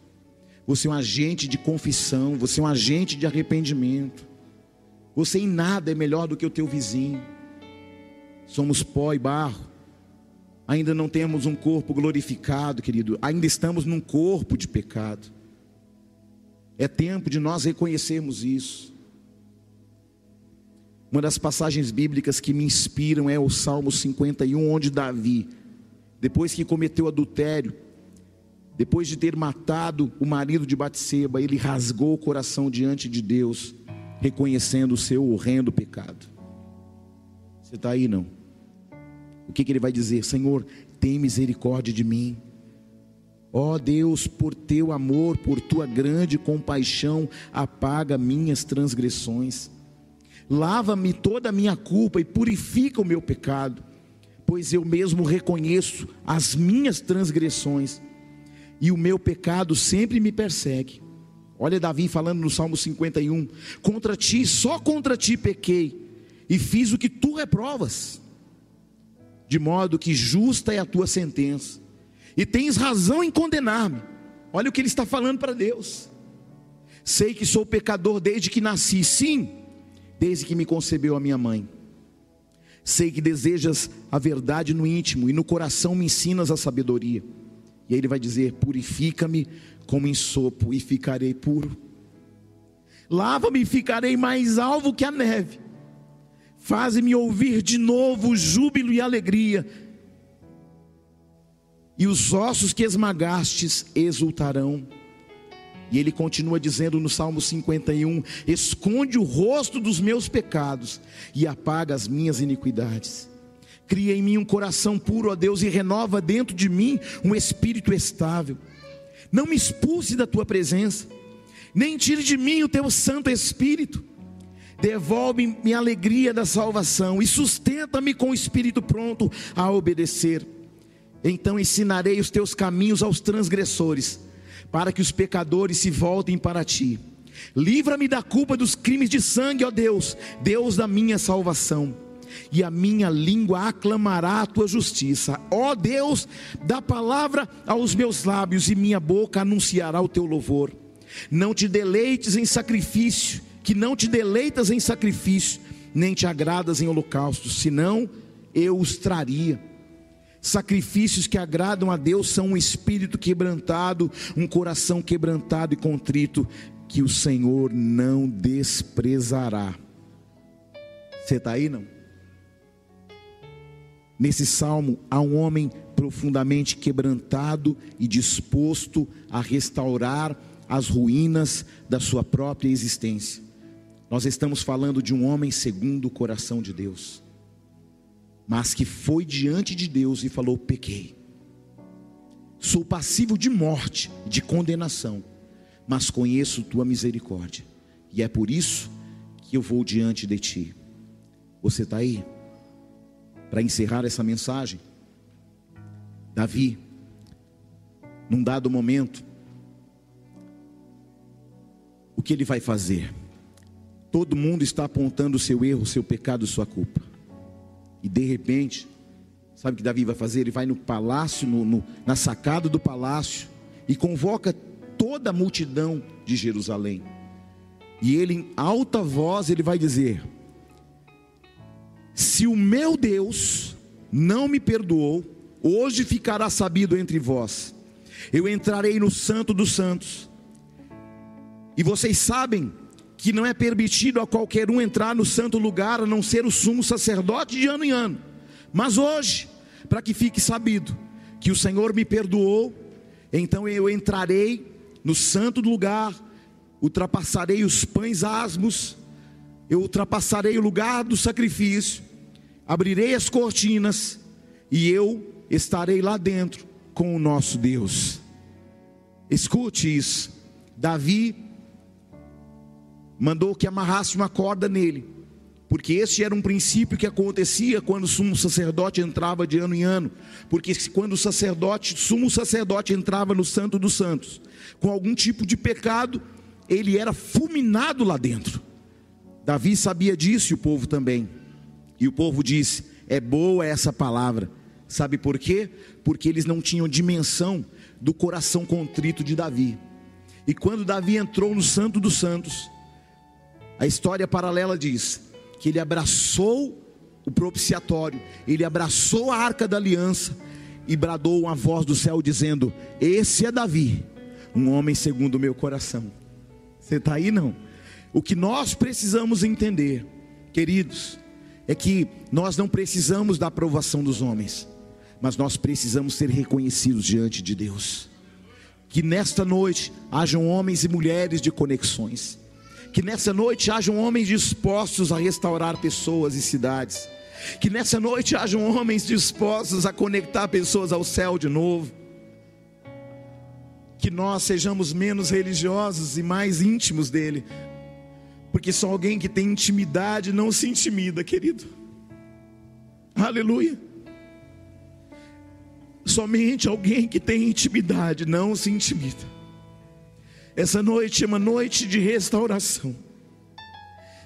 Você é um agente de confissão. Você é um agente de arrependimento. Você em nada é melhor do que o teu vizinho. Somos pó e barro ainda não temos um corpo glorificado, querido, ainda estamos num corpo de pecado. É tempo de nós reconhecermos isso. Uma das passagens bíblicas que me inspiram é o Salmo 51, onde Davi, depois que cometeu adultério, depois de ter matado o marido de Batseba, ele rasgou o coração diante de Deus, reconhecendo o seu horrendo pecado. Você está aí não? o que, que ele vai dizer? Senhor, tem misericórdia de mim. Ó oh Deus, por teu amor, por tua grande compaixão, apaga minhas transgressões. Lava-me toda a minha culpa e purifica o meu pecado, pois eu mesmo reconheço as minhas transgressões e o meu pecado sempre me persegue. Olha Davi falando no Salmo 51: Contra ti, só contra ti pequei e fiz o que tu reprovas de modo que justa é a tua sentença, e tens razão em condenar-me. Olha o que ele está falando para Deus. Sei que sou pecador desde que nasci, sim, desde que me concebeu a minha mãe. Sei que desejas a verdade no íntimo e no coração me ensinas a sabedoria. E aí ele vai dizer: Purifica-me como em sopo e ficarei puro. Lava-me e ficarei mais alvo que a neve Faze-me ouvir de novo júbilo e alegria, e os ossos que esmagastes exultarão. E ele continua dizendo no Salmo 51: Esconde o rosto dos meus pecados e apaga as minhas iniquidades. Cria em mim um coração puro, ó Deus, e renova dentro de mim um espírito estável. Não me expulse da tua presença, nem tire de mim o teu Santo Espírito. Devolve-me a alegria da salvação e sustenta-me com o espírito pronto a obedecer. Então ensinarei os teus caminhos aos transgressores para que os pecadores se voltem para ti. Livra-me da culpa dos crimes de sangue, ó Deus, Deus da minha salvação. E a minha língua aclamará a tua justiça. Ó Deus, dá palavra aos meus lábios e minha boca anunciará o teu louvor. Não te deleites em sacrifício, que não te deleitas em sacrifício, nem te agradas em holocaustos, senão eu os traria. Sacrifícios que agradam a Deus são um espírito quebrantado, um coração quebrantado e contrito, que o Senhor não desprezará. Você está aí, não? Nesse salmo há um homem profundamente quebrantado e disposto a restaurar as ruínas da sua própria existência. Nós estamos falando de um homem segundo o coração de Deus mas que foi diante de Deus e falou: pequei. Sou passivo de morte, de condenação, mas conheço tua misericórdia, e é por isso que eu vou diante de ti. Você está aí? Para encerrar essa mensagem, Davi, num dado momento, o que ele vai fazer? Todo mundo está apontando o seu erro, o seu pecado, sua culpa. E de repente, sabe o que Davi vai fazer? Ele vai no palácio, no, no, na sacada do palácio, e convoca toda a multidão de Jerusalém. E ele, em alta voz, ele vai dizer: Se o meu Deus não me perdoou, hoje ficará sabido entre vós. Eu entrarei no Santo dos Santos. E vocês sabem que não é permitido a qualquer um entrar no santo lugar a não ser o sumo sacerdote de ano em ano. Mas hoje, para que fique sabido que o Senhor me perdoou, então eu entrarei no santo lugar, ultrapassarei os pães asmos, eu ultrapassarei o lugar do sacrifício, abrirei as cortinas e eu estarei lá dentro com o nosso Deus. Escute isso. Davi mandou que amarrasse uma corda nele, porque esse era um princípio que acontecia quando o sumo sacerdote entrava de ano em ano, porque quando o sacerdote, sumo sacerdote entrava no Santo dos Santos, com algum tipo de pecado, ele era fulminado lá dentro. Davi sabia disso e o povo também. E o povo disse: "É boa essa palavra". Sabe por quê? Porque eles não tinham dimensão do coração contrito de Davi. E quando Davi entrou no Santo dos Santos, a história paralela diz que ele abraçou o propiciatório, ele abraçou a arca da aliança e bradou uma voz do céu dizendo: Esse é Davi, um homem segundo o meu coração. Você está aí não? O que nós precisamos entender, queridos, é que nós não precisamos da aprovação dos homens, mas nós precisamos ser reconhecidos diante de Deus. Que nesta noite hajam homens e mulheres de conexões que nessa noite hajam homens dispostos a restaurar pessoas e cidades. Que nessa noite hajam homens dispostos a conectar pessoas ao céu de novo. Que nós sejamos menos religiosos e mais íntimos dele. Porque só alguém que tem intimidade não se intimida, querido. Aleluia. Somente alguém que tem intimidade não se intimida. Essa noite é uma noite de restauração.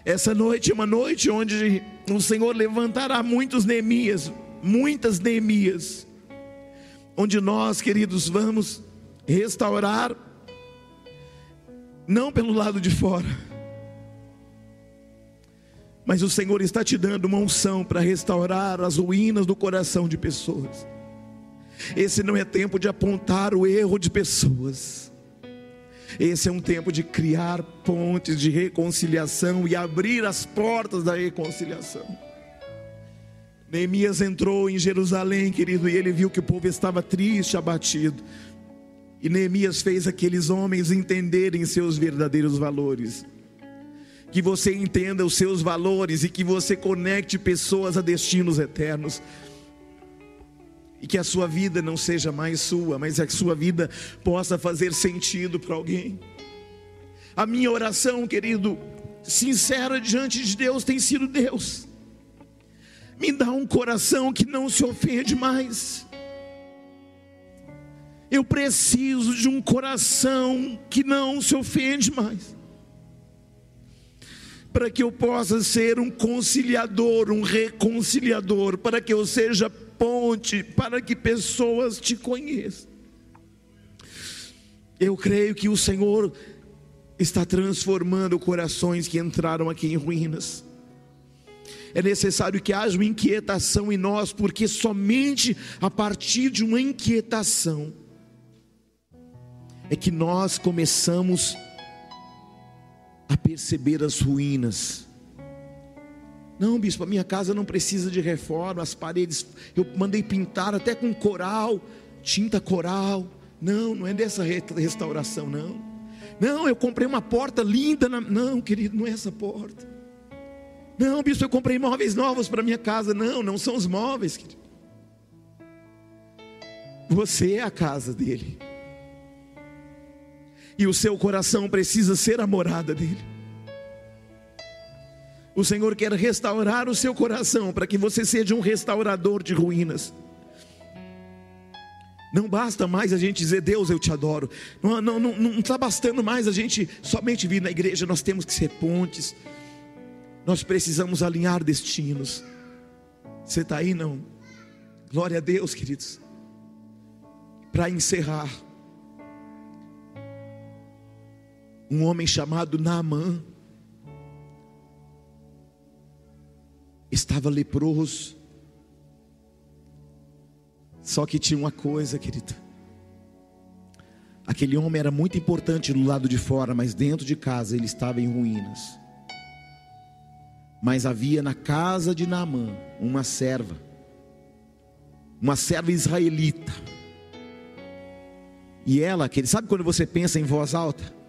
Essa noite é uma noite onde o Senhor levantará muitos Neemias, muitas Neemias, onde nós, queridos, vamos restaurar, não pelo lado de fora, mas o Senhor está te dando uma unção para restaurar as ruínas do coração de pessoas. Esse não é tempo de apontar o erro de pessoas. Esse é um tempo de criar pontes de reconciliação e abrir as portas da reconciliação. Neemias entrou em Jerusalém, querido, e ele viu que o povo estava triste, abatido. E Neemias fez aqueles homens entenderem seus verdadeiros valores. Que você entenda os seus valores e que você conecte pessoas a destinos eternos. E que a sua vida não seja mais sua, mas a sua vida possa fazer sentido para alguém. A minha oração, querido, sincera diante de Deus tem sido Deus. Me dá um coração que não se ofende mais. Eu preciso de um coração que não se ofende mais. Para que eu possa ser um conciliador, um reconciliador, para que eu seja ponte, para que pessoas te conheçam. Eu creio que o Senhor está transformando corações que entraram aqui em ruínas. É necessário que haja uma inquietação em nós, porque somente a partir de uma inquietação é que nós começamos a perceber as ruínas. Não, bispo, a minha casa não precisa de reforma, as paredes eu mandei pintar até com coral, tinta coral. Não, não é dessa restauração, não. Não, eu comprei uma porta linda. Na... Não, querido, não é essa porta. Não, bispo, eu comprei móveis novos para minha casa. Não, não são os móveis, querido. Você é a casa dele. E o seu coração precisa ser a morada dele. O Senhor quer restaurar o seu coração para que você seja um restaurador de ruínas. Não basta mais a gente dizer, Deus, eu te adoro. Não, não, não, não está bastando mais a gente somente vir na igreja, nós temos que ser pontes. Nós precisamos alinhar destinos. Você está aí, não? Glória a Deus, queridos. Para encerrar, um homem chamado Naamã estava leproso. Só que tinha uma coisa, querido. Aquele homem era muito importante do lado de fora, mas dentro de casa ele estava em ruínas. Mas havia na casa de Naamã uma serva, uma serva israelita. E ela, que sabe quando você pensa em voz alta?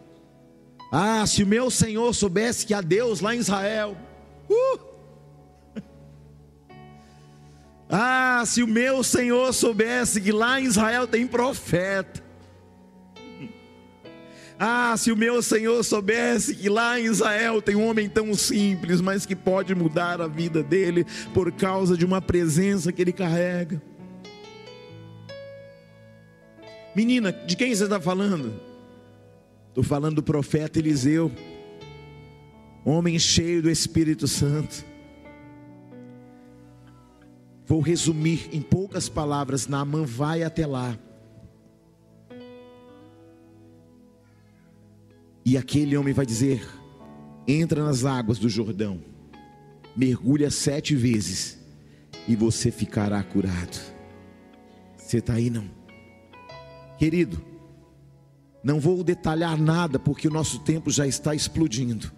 Ah, se o meu Senhor soubesse que há Deus lá em Israel. Uh! <laughs> Ah, se o meu Senhor soubesse que lá em Israel tem profeta. Ah, se o meu Senhor soubesse que lá em Israel tem um homem tão simples, mas que pode mudar a vida dele por causa de uma presença que ele carrega. Menina, de quem você está falando? Estou falando do profeta Eliseu, homem cheio do Espírito Santo. Vou resumir em poucas palavras: Naamã vai até lá. E aquele homem vai dizer: entra nas águas do Jordão, mergulha sete vezes, e você ficará curado. Você está aí, não? Querido, não vou detalhar nada, porque o nosso tempo já está explodindo.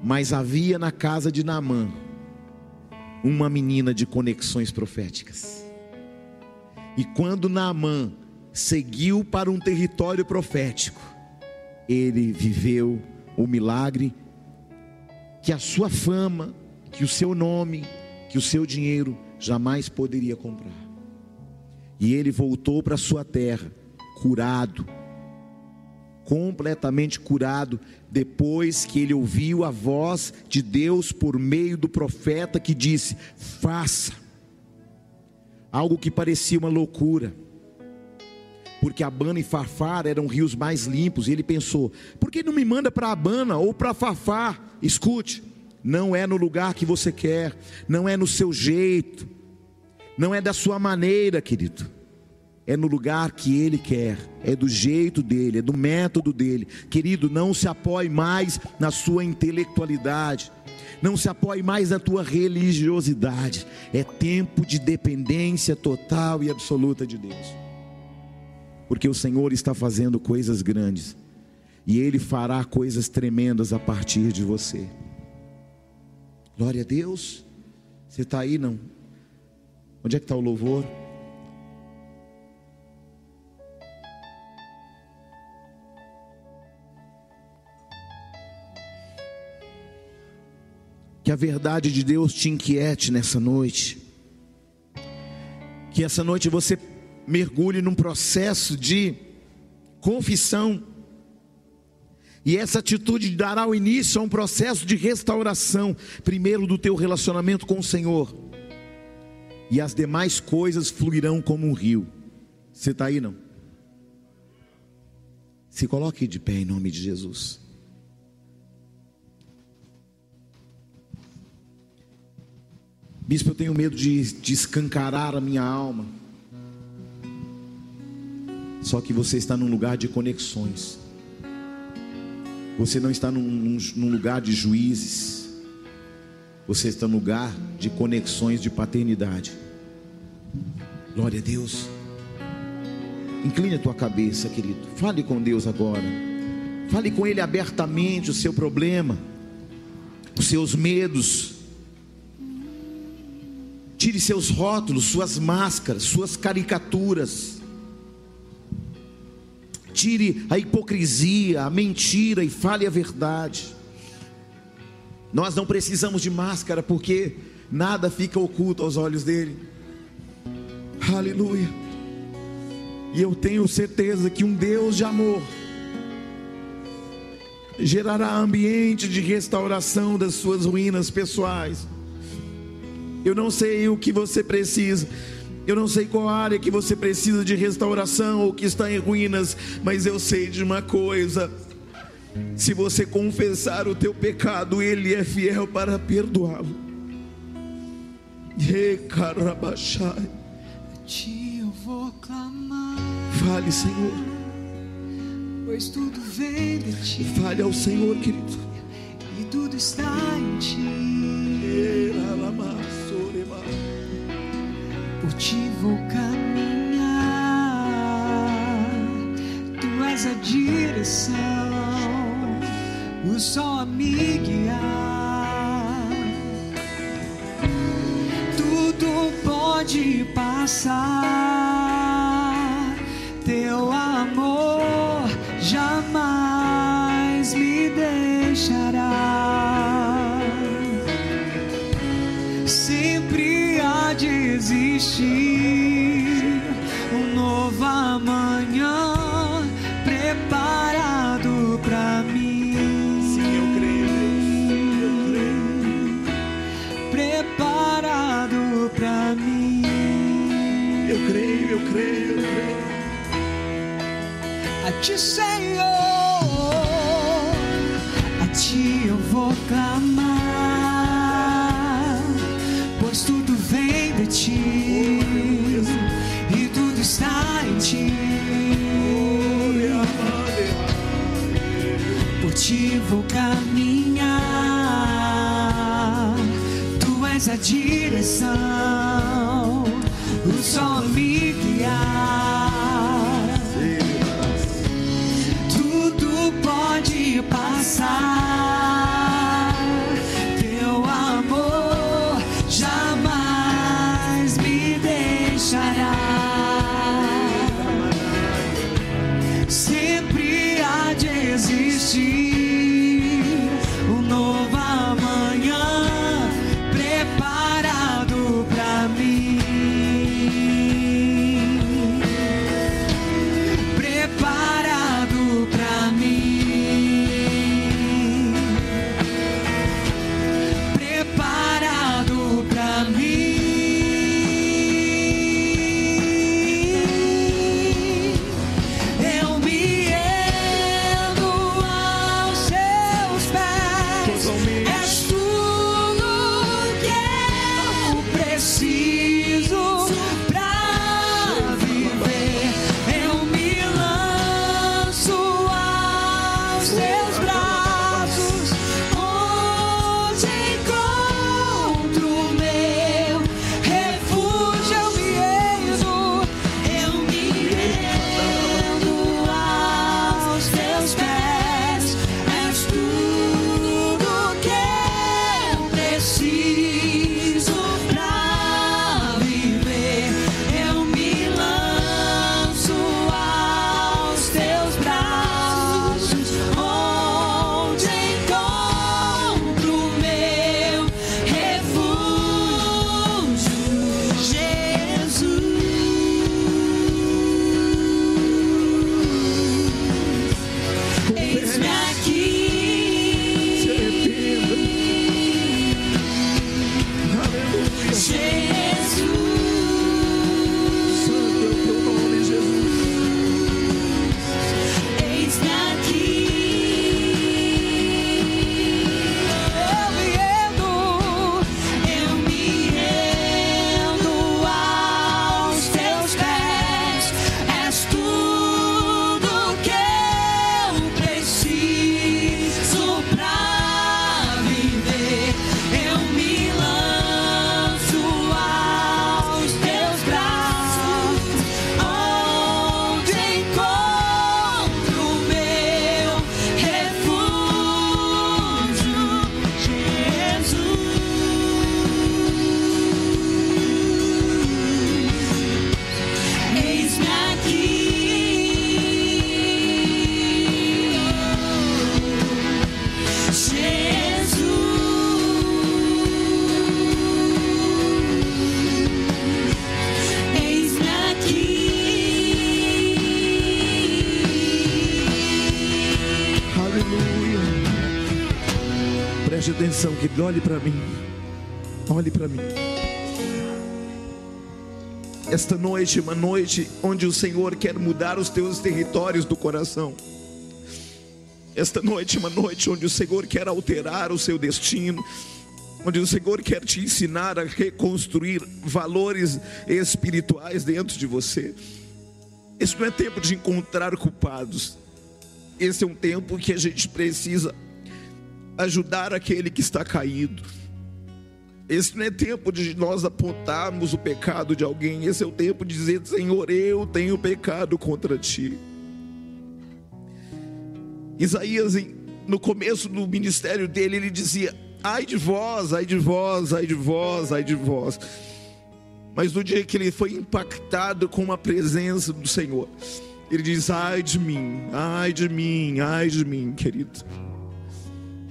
Mas havia na casa de Naamã uma menina de conexões proféticas. E quando Naamã seguiu para um território profético, ele viveu o milagre que a sua fama, que o seu nome, que o seu dinheiro jamais poderia comprar. E ele voltou para sua terra curado, completamente curado, depois que ele ouviu a voz de Deus por meio do profeta que disse: faça. Algo que parecia uma loucura, porque Abana e Farfar eram rios mais limpos, e ele pensou: por que não me manda para Abana ou para Farfar? Escute, não é no lugar que você quer, não é no seu jeito, não é da sua maneira, querido é no lugar que Ele quer, é do jeito dele, é do método dele. Querido, não se apoie mais na sua intelectualidade, não se apoie mais na tua religiosidade. É tempo de dependência total e absoluta de Deus, porque o Senhor está fazendo coisas grandes e Ele fará coisas tremendas a partir de você. Glória a Deus. Você está aí, não? Onde é que está o louvor? Que a verdade de Deus te inquiete nessa noite. Que essa noite você mergulhe num processo de confissão. E essa atitude dará o início a um processo de restauração, primeiro do teu relacionamento com o Senhor. E as demais coisas fluirão como um rio. Você está aí não? Se coloque de pé em nome de Jesus. Bispo, eu tenho medo de, de escancarar a minha alma. Só que você está num lugar de conexões. Você não está num, num, num lugar de juízes. Você está num lugar de conexões de paternidade. Glória a Deus. Incline a tua cabeça, querido. Fale com Deus agora. Fale com Ele abertamente o seu problema, os seus medos. Tire seus rótulos, suas máscaras, suas caricaturas. Tire a hipocrisia, a mentira e fale a verdade. Nós não precisamos de máscara porque nada fica oculto aos olhos dele. Aleluia. E eu tenho certeza que um Deus de amor gerará ambiente de restauração das suas ruínas pessoais. Eu não sei o que você precisa. Eu não sei qual área que você precisa de restauração ou que está em ruínas, mas eu sei de uma coisa: se você confessar o teu pecado, Ele é fiel para perdoá-lo. Ti eu vou clamar, Fale, Senhor. pois tudo vem de ti Fale ao Senhor, querido. e tudo está em ti. Eralamassorema. Por ti vou caminhar, tu és a direção, o sol a me guiar. Tudo pode passar, existir um novo amanhã preparado para mim. Sim, eu creio, Preparado para mim. eu creio, eu creio, eu creio. A ti, Senhor, direção, o sol me guiar. Tudo pode passar, olhe para mim. Olhe para mim. Esta noite é uma noite onde o Senhor quer mudar os teus territórios do coração. Esta noite é uma noite onde o Senhor quer alterar o seu destino, onde o Senhor quer te ensinar a reconstruir valores espirituais dentro de você. Esse não é tempo de encontrar culpados. Esse é um tempo que a gente precisa ajudar aquele que está caído. Esse não é tempo de nós apontarmos o pecado de alguém. Esse é o tempo de dizer: Senhor, eu tenho pecado contra ti. Isaías, no começo do ministério dele, ele dizia: Ai de vós, ai de vós, ai de vós, ai de vós. Mas no dia que ele foi impactado com a presença do Senhor, ele diz: Ai de mim, ai de mim, ai de mim, querido.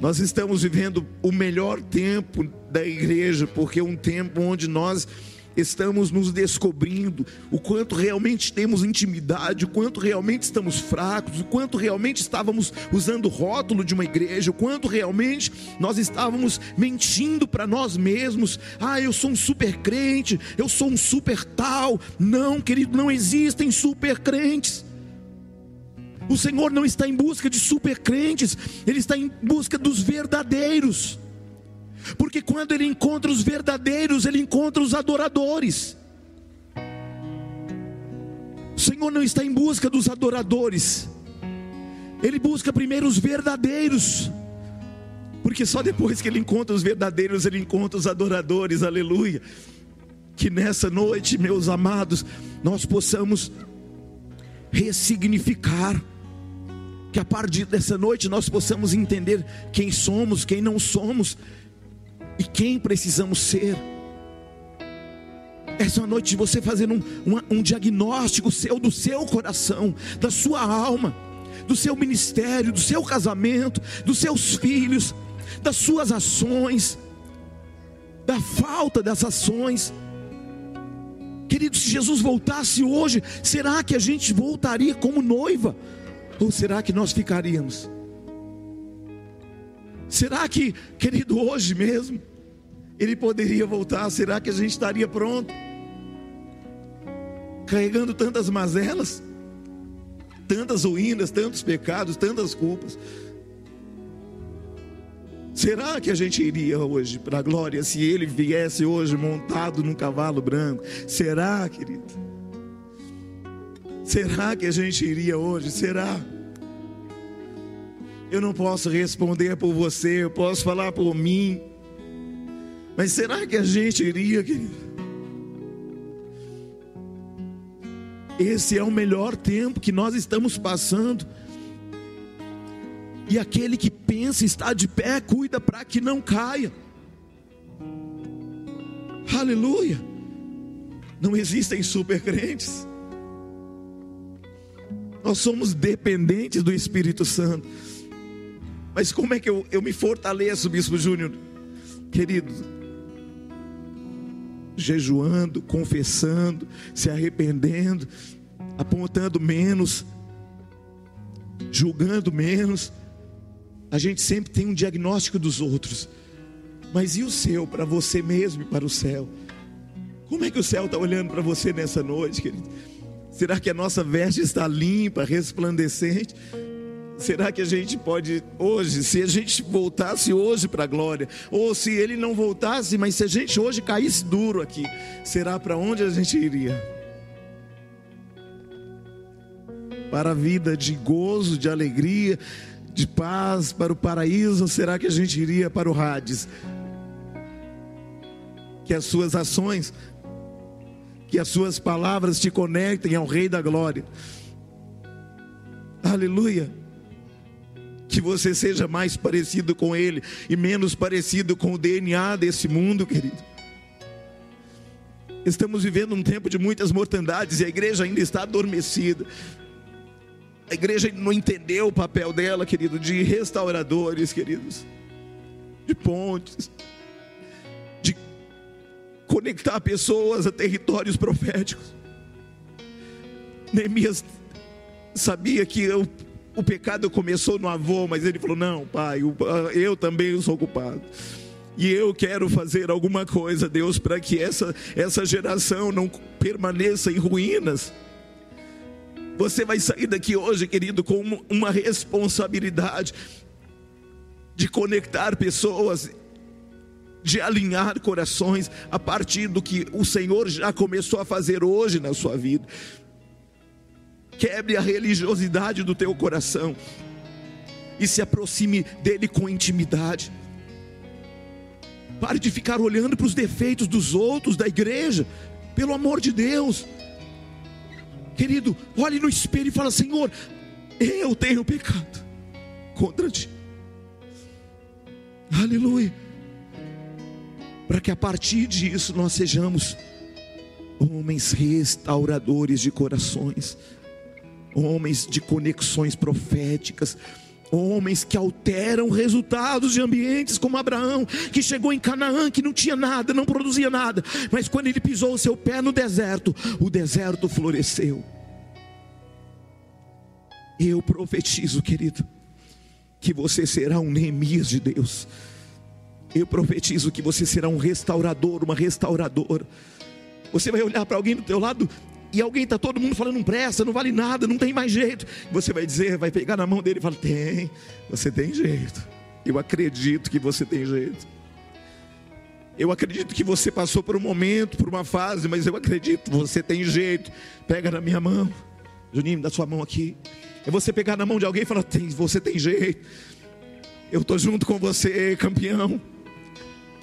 Nós estamos vivendo o melhor tempo da igreja, porque é um tempo onde nós estamos nos descobrindo o quanto realmente temos intimidade, o quanto realmente estamos fracos, o quanto realmente estávamos usando o rótulo de uma igreja, o quanto realmente nós estávamos mentindo para nós mesmos. Ah, eu sou um super crente, eu sou um super tal. Não, querido, não existem super crentes. O Senhor não está em busca de super crentes, Ele está em busca dos verdadeiros. Porque quando Ele encontra os verdadeiros, Ele encontra os adoradores. O Senhor não está em busca dos adoradores, Ele busca primeiro os verdadeiros. Porque só depois que Ele encontra os verdadeiros, Ele encontra os adoradores, aleluia. Que nessa noite, meus amados, nós possamos ressignificar que a partir dessa noite nós possamos entender quem somos, quem não somos e quem precisamos ser. Essa é uma noite de você fazer um, um, um diagnóstico seu do seu coração, da sua alma, do seu ministério, do seu casamento, dos seus filhos, das suas ações, da falta das ações. Querido, se Jesus voltasse hoje, será que a gente voltaria como noiva? Ou será que nós ficaríamos? Será que, querido, hoje mesmo, ele poderia voltar? Será que a gente estaria pronto? Carregando tantas mazelas, tantas ruínas, tantos pecados, tantas culpas. Será que a gente iria hoje para a glória se ele viesse hoje montado num cavalo branco? Será, querido? Será que a gente iria hoje? Será? Eu não posso responder por você, eu posso falar por mim. Mas será que a gente iria, querido? Esse é o melhor tempo que nós estamos passando. E aquele que pensa estar de pé, cuida para que não caia. Aleluia. Não existem super crentes. Nós somos dependentes do Espírito Santo. Mas como é que eu, eu me fortaleço, Bispo Júnior? Querido, jejuando, confessando, se arrependendo, apontando menos, julgando menos. A gente sempre tem um diagnóstico dos outros, mas e o seu para você mesmo e para o céu? Como é que o céu está olhando para você nessa noite, querido? Será que a nossa veste está limpa, resplandecente? Será que a gente pode hoje, se a gente voltasse hoje para a glória, ou se ele não voltasse, mas se a gente hoje caísse duro aqui, será para onde a gente iria? Para a vida de gozo, de alegria, de paz, para o paraíso, será que a gente iria para o Hades? Que as suas ações que as suas palavras te conectem ao Rei da Glória. Aleluia. Que você seja mais parecido com Ele e menos parecido com o DNA desse mundo, querido. Estamos vivendo um tempo de muitas mortandades e a igreja ainda está adormecida. A igreja não entendeu o papel dela, querido, de restauradores, queridos, de pontes conectar pessoas a territórios proféticos. Neemias sabia que o, o pecado começou no avô, mas ele falou: Não, pai, eu também sou culpado. E eu quero fazer alguma coisa, Deus, para que essa, essa geração não permaneça em ruínas. Você vai sair daqui hoje, querido, com uma responsabilidade de conectar pessoas, de alinhar corações a partir do que o Senhor já começou a fazer hoje na sua vida. Quebre a religiosidade do teu coração e se aproxime dele com intimidade. Pare de ficar olhando para os defeitos dos outros, da igreja, pelo amor de Deus. Querido, olhe no espelho e fala: Senhor, eu tenho pecado contra ti. Aleluia. Para que a partir disso nós sejamos homens restauradores de corações, homens de conexões proféticas, homens que alteram resultados de ambientes como Abraão, que chegou em Canaã, que não tinha nada, não produzia nada, mas quando ele pisou o seu pé no deserto, o deserto floresceu. Eu profetizo, querido, que você será um Neemias de Deus. Eu profetizo que você será um restaurador, uma restauradora. Você vai olhar para alguém do teu lado e alguém está todo mundo falando pressa, não vale nada, não tem mais jeito. Você vai dizer, vai pegar na mão dele e falar: tem, você tem jeito. Eu acredito que você tem jeito. Eu acredito que você passou por um momento, por uma fase, mas eu acredito, você tem jeito. Pega na minha mão, Juninho, dá sua mão aqui. É você pegar na mão de alguém e falar: tem, você tem jeito. Eu estou junto com você, campeão.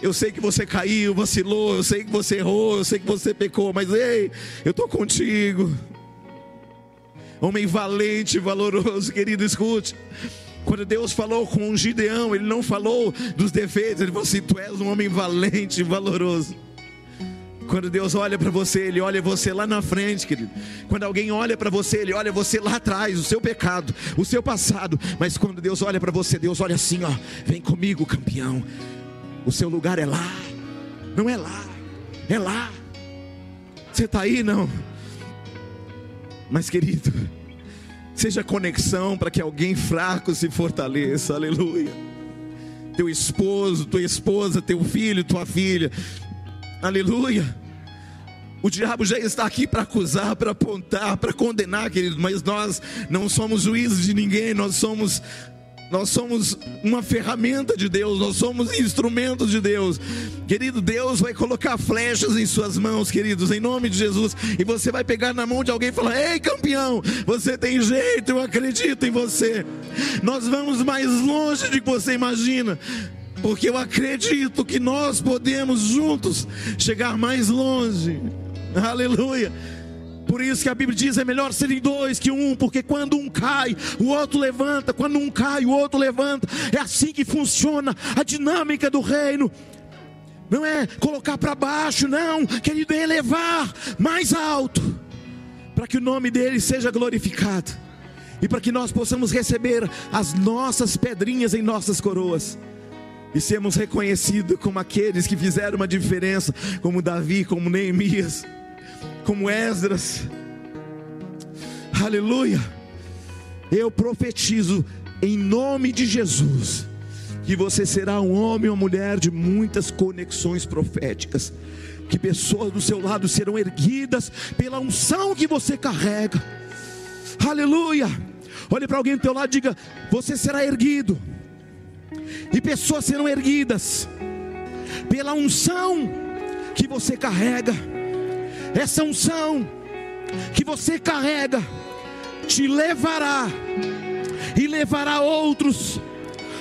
Eu sei que você caiu, vacilou, eu sei que você errou, eu sei que você pecou, mas ei, eu estou contigo. Homem valente, valoroso, querido, escute. Quando Deus falou com Gideão, Ele não falou dos defeitos, Ele falou assim: Tu és um homem valente valoroso. Quando Deus olha para você, Ele olha você lá na frente, querido. Quando alguém olha para você, Ele olha você lá atrás, o seu pecado, o seu passado. Mas quando Deus olha para você, Deus olha assim: ó, vem comigo, campeão. O seu lugar é lá. Não é lá. É lá. Você está aí, não? Mas, querido, seja conexão para que alguém fraco se fortaleça. Aleluia. Teu esposo, tua esposa, teu filho, tua filha. Aleluia. O diabo já está aqui para acusar, para apontar, para condenar, querido, mas nós não somos juízes de ninguém, nós somos nós somos uma ferramenta de Deus, nós somos instrumentos de Deus. Querido, Deus vai colocar flechas em suas mãos, queridos, em nome de Jesus. E você vai pegar na mão de alguém e falar: Ei, campeão, você tem jeito, eu acredito em você. Nós vamos mais longe do que você imagina. Porque eu acredito que nós podemos juntos chegar mais longe. Aleluia. Por isso que a Bíblia diz: é melhor serem dois que um, porque quando um cai, o outro levanta, quando um cai, o outro levanta. É assim que funciona a dinâmica do reino. Não é colocar para baixo, não, querido, é elevar mais alto, para que o nome dele seja glorificado e para que nós possamos receber as nossas pedrinhas em nossas coroas e sermos reconhecidos como aqueles que fizeram uma diferença, como Davi, como Neemias como Esdras. Aleluia. Eu profetizo em nome de Jesus que você será um homem ou mulher de muitas conexões proféticas. Que pessoas do seu lado serão erguidas pela unção que você carrega. Aleluia. Olhe para alguém do teu lado e diga: Você será erguido. E pessoas serão erguidas pela unção que você carrega essa unção que você carrega te levará e levará outros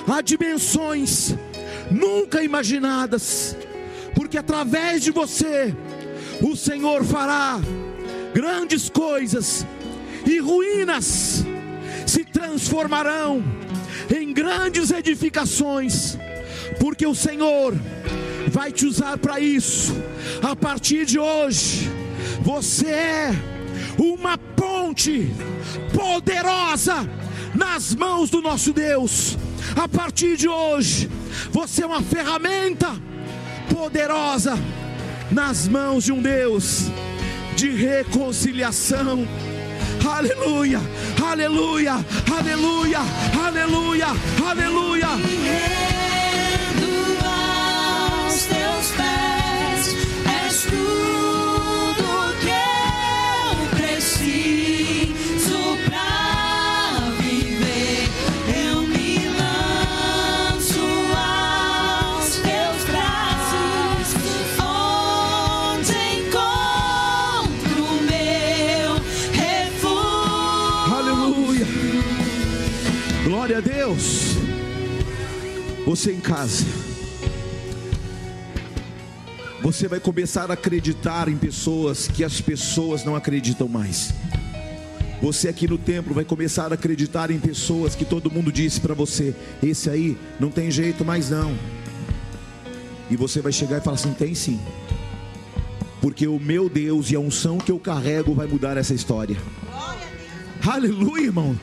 a dimensões nunca imaginadas, porque através de você o Senhor fará grandes coisas e ruínas se transformarão em grandes edificações, porque o Senhor vai te usar para isso. A partir de hoje, você é uma ponte poderosa nas mãos do nosso Deus. A partir de hoje, você é uma ferramenta poderosa nas mãos de um Deus de reconciliação, aleluia, aleluia, aleluia, aleluia, aleluia. Glória a Deus. Você em casa. Você vai começar a acreditar em pessoas que as pessoas não acreditam mais. Você aqui no templo vai começar a acreditar em pessoas que todo mundo disse para você: esse aí não tem jeito mais não. E você vai chegar e falar assim: tem sim. Porque o meu Deus e a unção que eu carrego vai mudar essa história. Aleluia, irmão.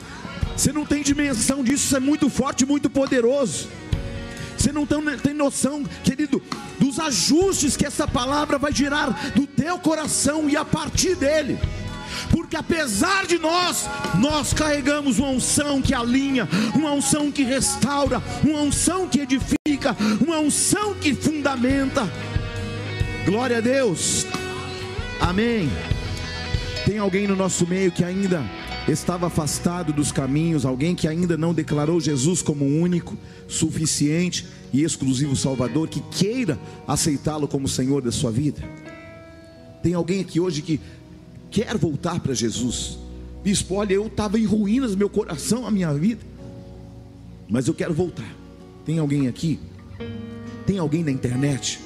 Você não tem dimensão disso, isso é muito forte, muito poderoso. Você não tem, noção, querido, dos ajustes que essa palavra vai gerar do teu coração e a partir dele. Porque apesar de nós, nós carregamos uma unção que alinha, uma unção que restaura, uma unção que edifica, uma unção que fundamenta. Glória a Deus. Amém. Tem alguém no nosso meio que ainda estava afastado dos caminhos, alguém que ainda não declarou Jesus como único, suficiente e exclusivo Salvador, que queira aceitá-lo como Senhor da sua vida? Tem alguém aqui hoje que quer voltar para Jesus? Bispo, olha, eu estava em ruínas, meu coração, a minha vida, mas eu quero voltar. Tem alguém aqui? Tem alguém na internet?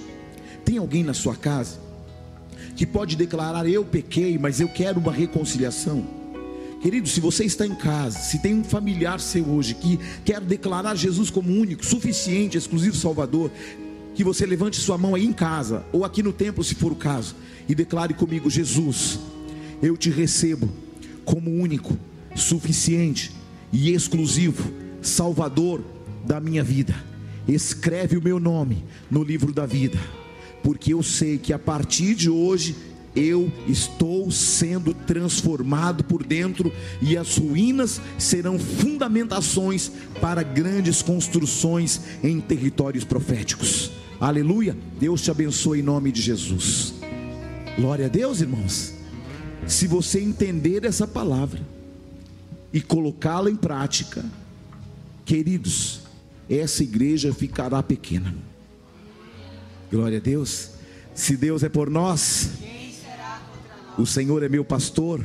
Tem alguém na sua casa que pode declarar: Eu pequei, mas eu quero uma reconciliação? Querido, se você está em casa, se tem um familiar seu hoje que quer declarar Jesus como único, suficiente, exclusivo Salvador, que você levante sua mão aí em casa, ou aqui no templo, se for o caso, e declare comigo: Jesus, eu te recebo como único, suficiente e exclusivo Salvador da minha vida. Escreve o meu nome no livro da vida, porque eu sei que a partir de hoje eu estou sendo transformado por dentro e as ruínas serão fundamentações para grandes construções em territórios proféticos. Aleluia. Deus te abençoe em nome de Jesus. Glória a Deus, irmãos. Se você entender essa palavra e colocá-la em prática, queridos, essa igreja ficará pequena. Glória a Deus. Se Deus é por nós, Quem será contra nós? O Senhor é meu pastor,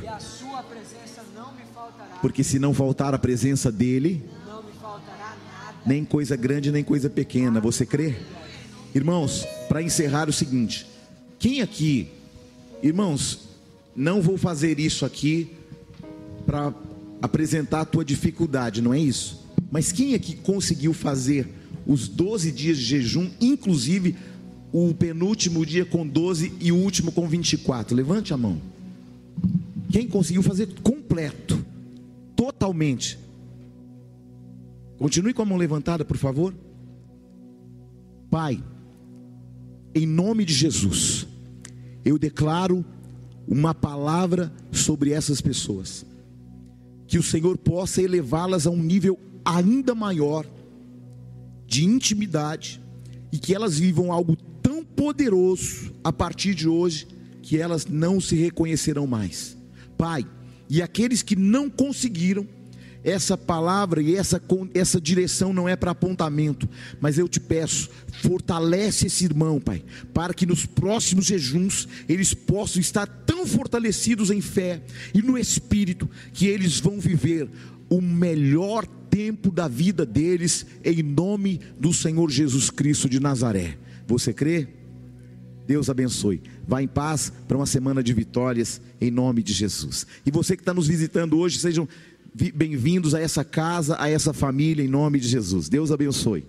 porque se não faltar a presença dele, Não me faltará nada. nem coisa grande nem coisa pequena. Você crê? Irmãos, para encerrar o seguinte: quem aqui, irmãos, não vou fazer isso aqui para apresentar a tua dificuldade, não é isso? Mas quem aqui conseguiu fazer os 12 dias de jejum, inclusive o penúltimo dia com 12 e o último com 24? Levante a mão. Quem conseguiu fazer completo, totalmente? Continue com a mão levantada, por favor. Pai, em nome de Jesus, eu declaro uma palavra sobre essas pessoas. Que o Senhor possa elevá-las a um nível ainda maior de intimidade e que elas vivam algo tão poderoso a partir de hoje que elas não se reconhecerão mais. Pai, e aqueles que não conseguiram, essa palavra e essa, essa direção não é para apontamento, mas eu te peço, fortalece esse irmão, Pai, para que nos próximos jejuns eles possam estar tão fortalecidos em fé e no espírito que eles vão viver o melhor tempo da vida deles, em nome do Senhor Jesus Cristo de Nazaré. Você crê? Deus abençoe. Vá em paz para uma semana de vitórias, em nome de Jesus. E você que está nos visitando hoje, sejam vi- bem-vindos a essa casa, a essa família, em nome de Jesus. Deus abençoe.